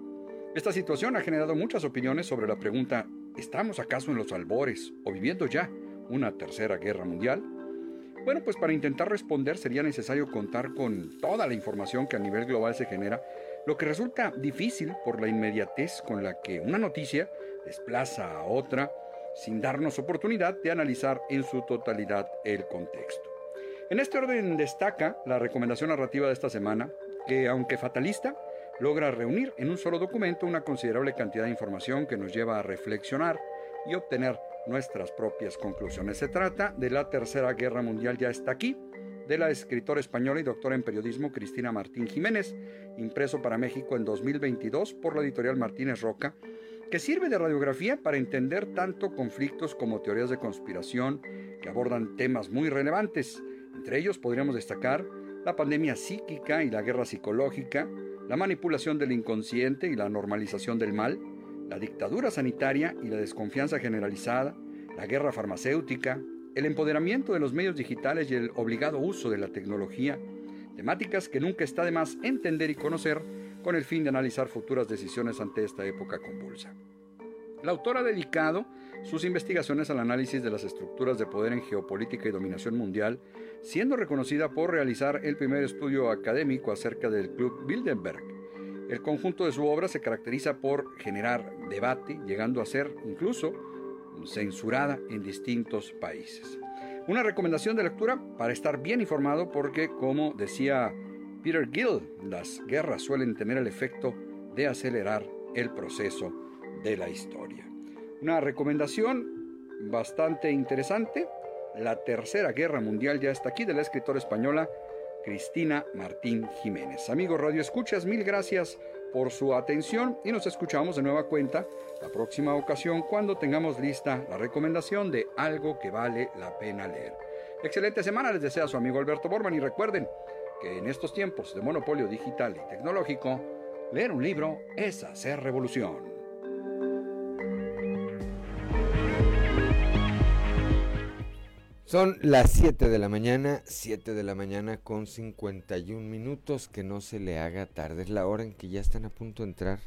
Esta situación ha generado muchas opiniones sobre la pregunta ¿estamos acaso en los albores o viviendo ya una tercera guerra mundial? Bueno, pues para intentar responder sería necesario contar con toda la información que a nivel global se genera, lo que resulta difícil por la inmediatez con la que una noticia desplaza a otra sin darnos oportunidad de analizar en su totalidad el contexto. En este orden destaca la recomendación narrativa de esta semana, que aunque fatalista, logra reunir en un solo documento una considerable cantidad de información que nos lleva a reflexionar y obtener nuestras propias conclusiones. Se trata de la Tercera Guerra Mundial ya está aquí, de la escritora española y doctora en periodismo Cristina Martín Jiménez, impreso para México en 2022 por la editorial Martínez Roca, que sirve de radiografía para entender tanto conflictos como teorías de conspiración que abordan temas muy relevantes. Entre ellos podríamos destacar la pandemia psíquica y la guerra psicológica, la manipulación del inconsciente y la normalización del mal, la dictadura sanitaria y la desconfianza generalizada, la guerra farmacéutica, el empoderamiento de los medios digitales y el obligado uso de la tecnología, temáticas que nunca está de más entender y conocer con el fin de analizar futuras decisiones ante esta época convulsa. La autora ha dedicado sus investigaciones al análisis de las estructuras de poder en geopolítica y dominación mundial, siendo reconocida por realizar el primer estudio académico acerca del Club Bilderberg, el conjunto de su obra se caracteriza por generar debate, llegando a ser incluso censurada en distintos países. Una recomendación de lectura para estar bien informado porque, como decía Peter Gill, las guerras suelen tener el efecto de acelerar el proceso de la historia. Una recomendación bastante interesante, la Tercera Guerra Mundial ya está aquí de la escritora española Cristina Martín Jiménez. Amigos Radio Escuchas, mil gracias por su atención y nos escuchamos de nueva cuenta la próxima ocasión cuando tengamos lista la recomendación de algo que vale la pena leer. Excelente semana les desea su amigo Alberto Borman y recuerden que en estos tiempos de monopolio digital y tecnológico, leer un libro es hacer revolución. Son las 7 de la mañana, 7 de la mañana con 51 minutos, que no se le haga tarde, es la hora en que ya están a punto de entrar.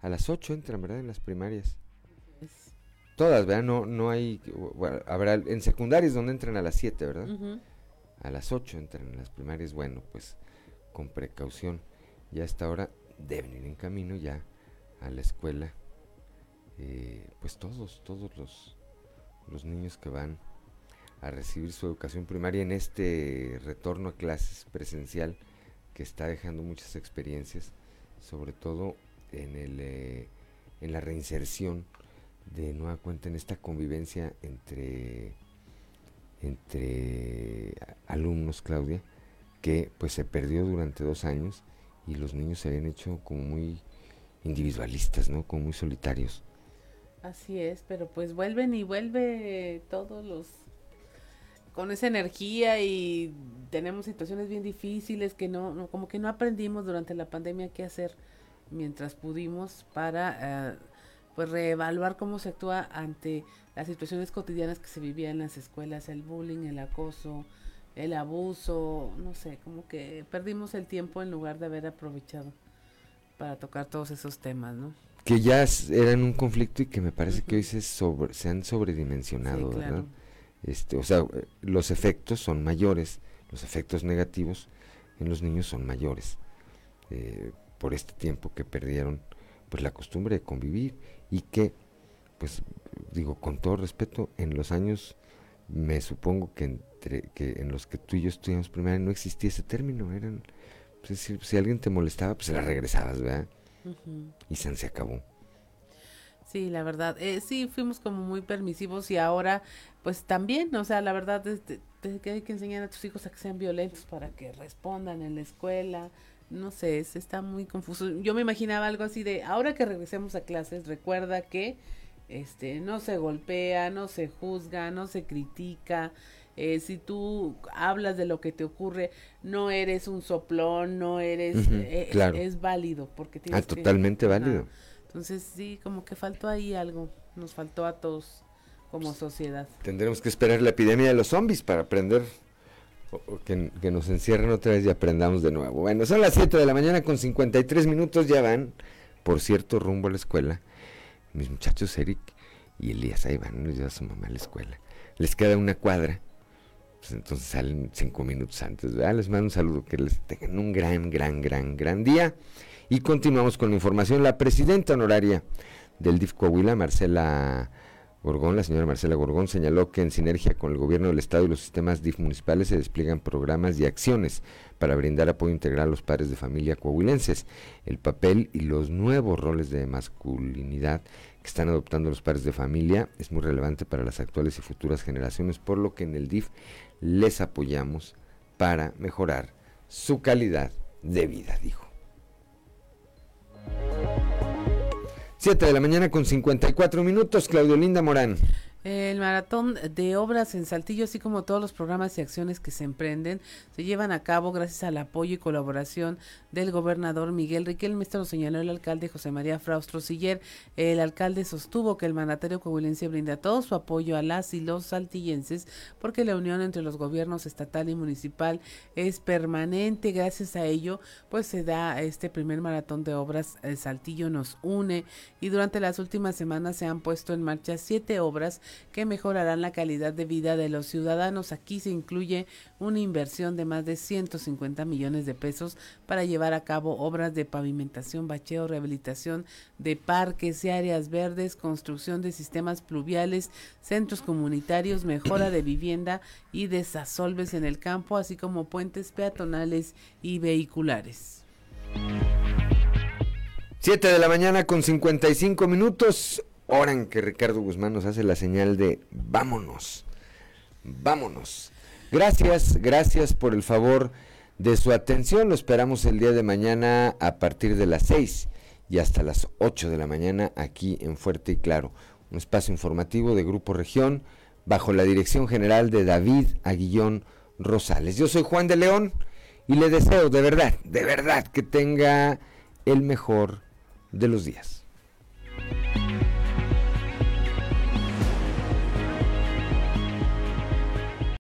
A las 8 entran, ¿verdad? En las primarias. Todas, ¿verdad? No, no hay, bueno, habrá en secundarias donde entran a las 7, ¿verdad? A las 8 entran en las primarias, bueno, pues con precaución. Ya a esta hora deben ir en camino ya a la escuela. Eh, pues todos, todos los, los niños que van a recibir su educación primaria en este retorno a clases presencial que está dejando muchas experiencias, sobre todo en, el, eh, en la reinserción de nueva cuenta en esta convivencia entre, entre alumnos, Claudia, que pues se perdió durante dos años y los niños se habían hecho como muy individualistas, ¿no? Como muy solitarios. Así es, pero pues vuelven y vuelve todos los con esa energía y tenemos situaciones bien difíciles que no, como que no aprendimos durante la pandemia qué hacer mientras pudimos para eh, pues reevaluar cómo se actúa ante las situaciones cotidianas que se vivían en las escuelas, el bullying, el acoso, el abuso, no sé, como que perdimos el tiempo en lugar de haber aprovechado para tocar todos esos temas, ¿no? Que ya eran un conflicto y que me parece que hoy se, sobre, se han sobredimensionado, ¿verdad? Este, o sea, los efectos son mayores, los efectos negativos en los niños son mayores eh, por este tiempo que perdieron pues la costumbre de convivir y que pues digo, con todo respeto, en los años, me supongo que, entre, que en los que tú y yo estudiamos primaria no existía ese término, eran, pues, si, si, alguien te molestaba, pues se la regresabas, ¿verdad? Y se, acabó. Sí, la verdad, eh, sí, fuimos como muy permisivos y ahora, pues también, o sea, la verdad es que hay que enseñar a tus hijos a que sean violentos para que respondan en la escuela, no sé, se está muy confuso. Yo me imaginaba algo así de, ahora que regresemos a clases, recuerda que este no se golpea, no se juzga, no se critica. Eh, si tú hablas de lo que te ocurre, no eres un soplón, no eres, eh, claro. es, válido porque tienes ah, totalmente válido. Entonces sí, como que faltó ahí algo, nos faltó a todos como sociedad. Tendremos que esperar la epidemia de los zombies para aprender que, que, nos encierren otra vez y aprendamos de nuevo. Bueno, son las 7 de la mañana con 53 minutos, ya van, por cierto, rumbo a la escuela. Mis muchachos Eric y Elías ahí van, nos lleva su mamá a la escuela. Les queda una cuadra, pues entonces salen cinco minutos antes. Les mando un saludo, que les tengan un gran, gran, gran, gran día. Y continuamos con la información. La presidenta honoraria del DIF Coahuila, Marcela Gorgón, la señora Marcela Gorgón, señaló que en sinergia con el gobierno del Estado y los sistemas DIF municipales se despliegan programas y acciones para brindar apoyo integral a los padres de familia coahuilenses. El papel y los nuevos roles de masculinidad que están adoptando los padres de familia es muy relevante para las actuales y futuras generaciones, por lo que en el DIF les apoyamos para mejorar su calidad de vida, dijo. 7 de la mañana con 54 minutos, Claudio Linda Morán. El maratón de obras en Saltillo, así como todos los programas y acciones que se emprenden, se llevan a cabo gracias al apoyo y colaboración del gobernador Miguel Riquelme. Esto lo señaló el alcalde José María Fraustro Siller. El alcalde sostuvo que el mandatario coahuilense brinda todo su apoyo a las y los saltillenses porque la unión entre los gobiernos estatal y municipal es permanente. Gracias a ello, pues se da este primer maratón de obras. El Saltillo nos une y durante las últimas semanas se han puesto en marcha siete obras que mejorarán la calidad de vida de los ciudadanos. Aquí se incluye una inversión de más de 150 millones de pesos para llevar a cabo obras de pavimentación, bacheo, rehabilitación de parques y áreas verdes, construcción de sistemas pluviales, centros comunitarios, mejora de vivienda y desasolves en el campo, así como puentes peatonales y vehiculares. 7 de la mañana con 55 minutos hora en que Ricardo Guzmán nos hace la señal de vámonos, vámonos. Gracias, gracias por el favor de su atención. Lo esperamos el día de mañana a partir de las 6 y hasta las 8 de la mañana aquí en Fuerte y Claro. Un espacio informativo de Grupo Región bajo la dirección general de David Aguillón Rosales. Yo soy Juan de León y le deseo de verdad, de verdad que tenga el mejor de los días.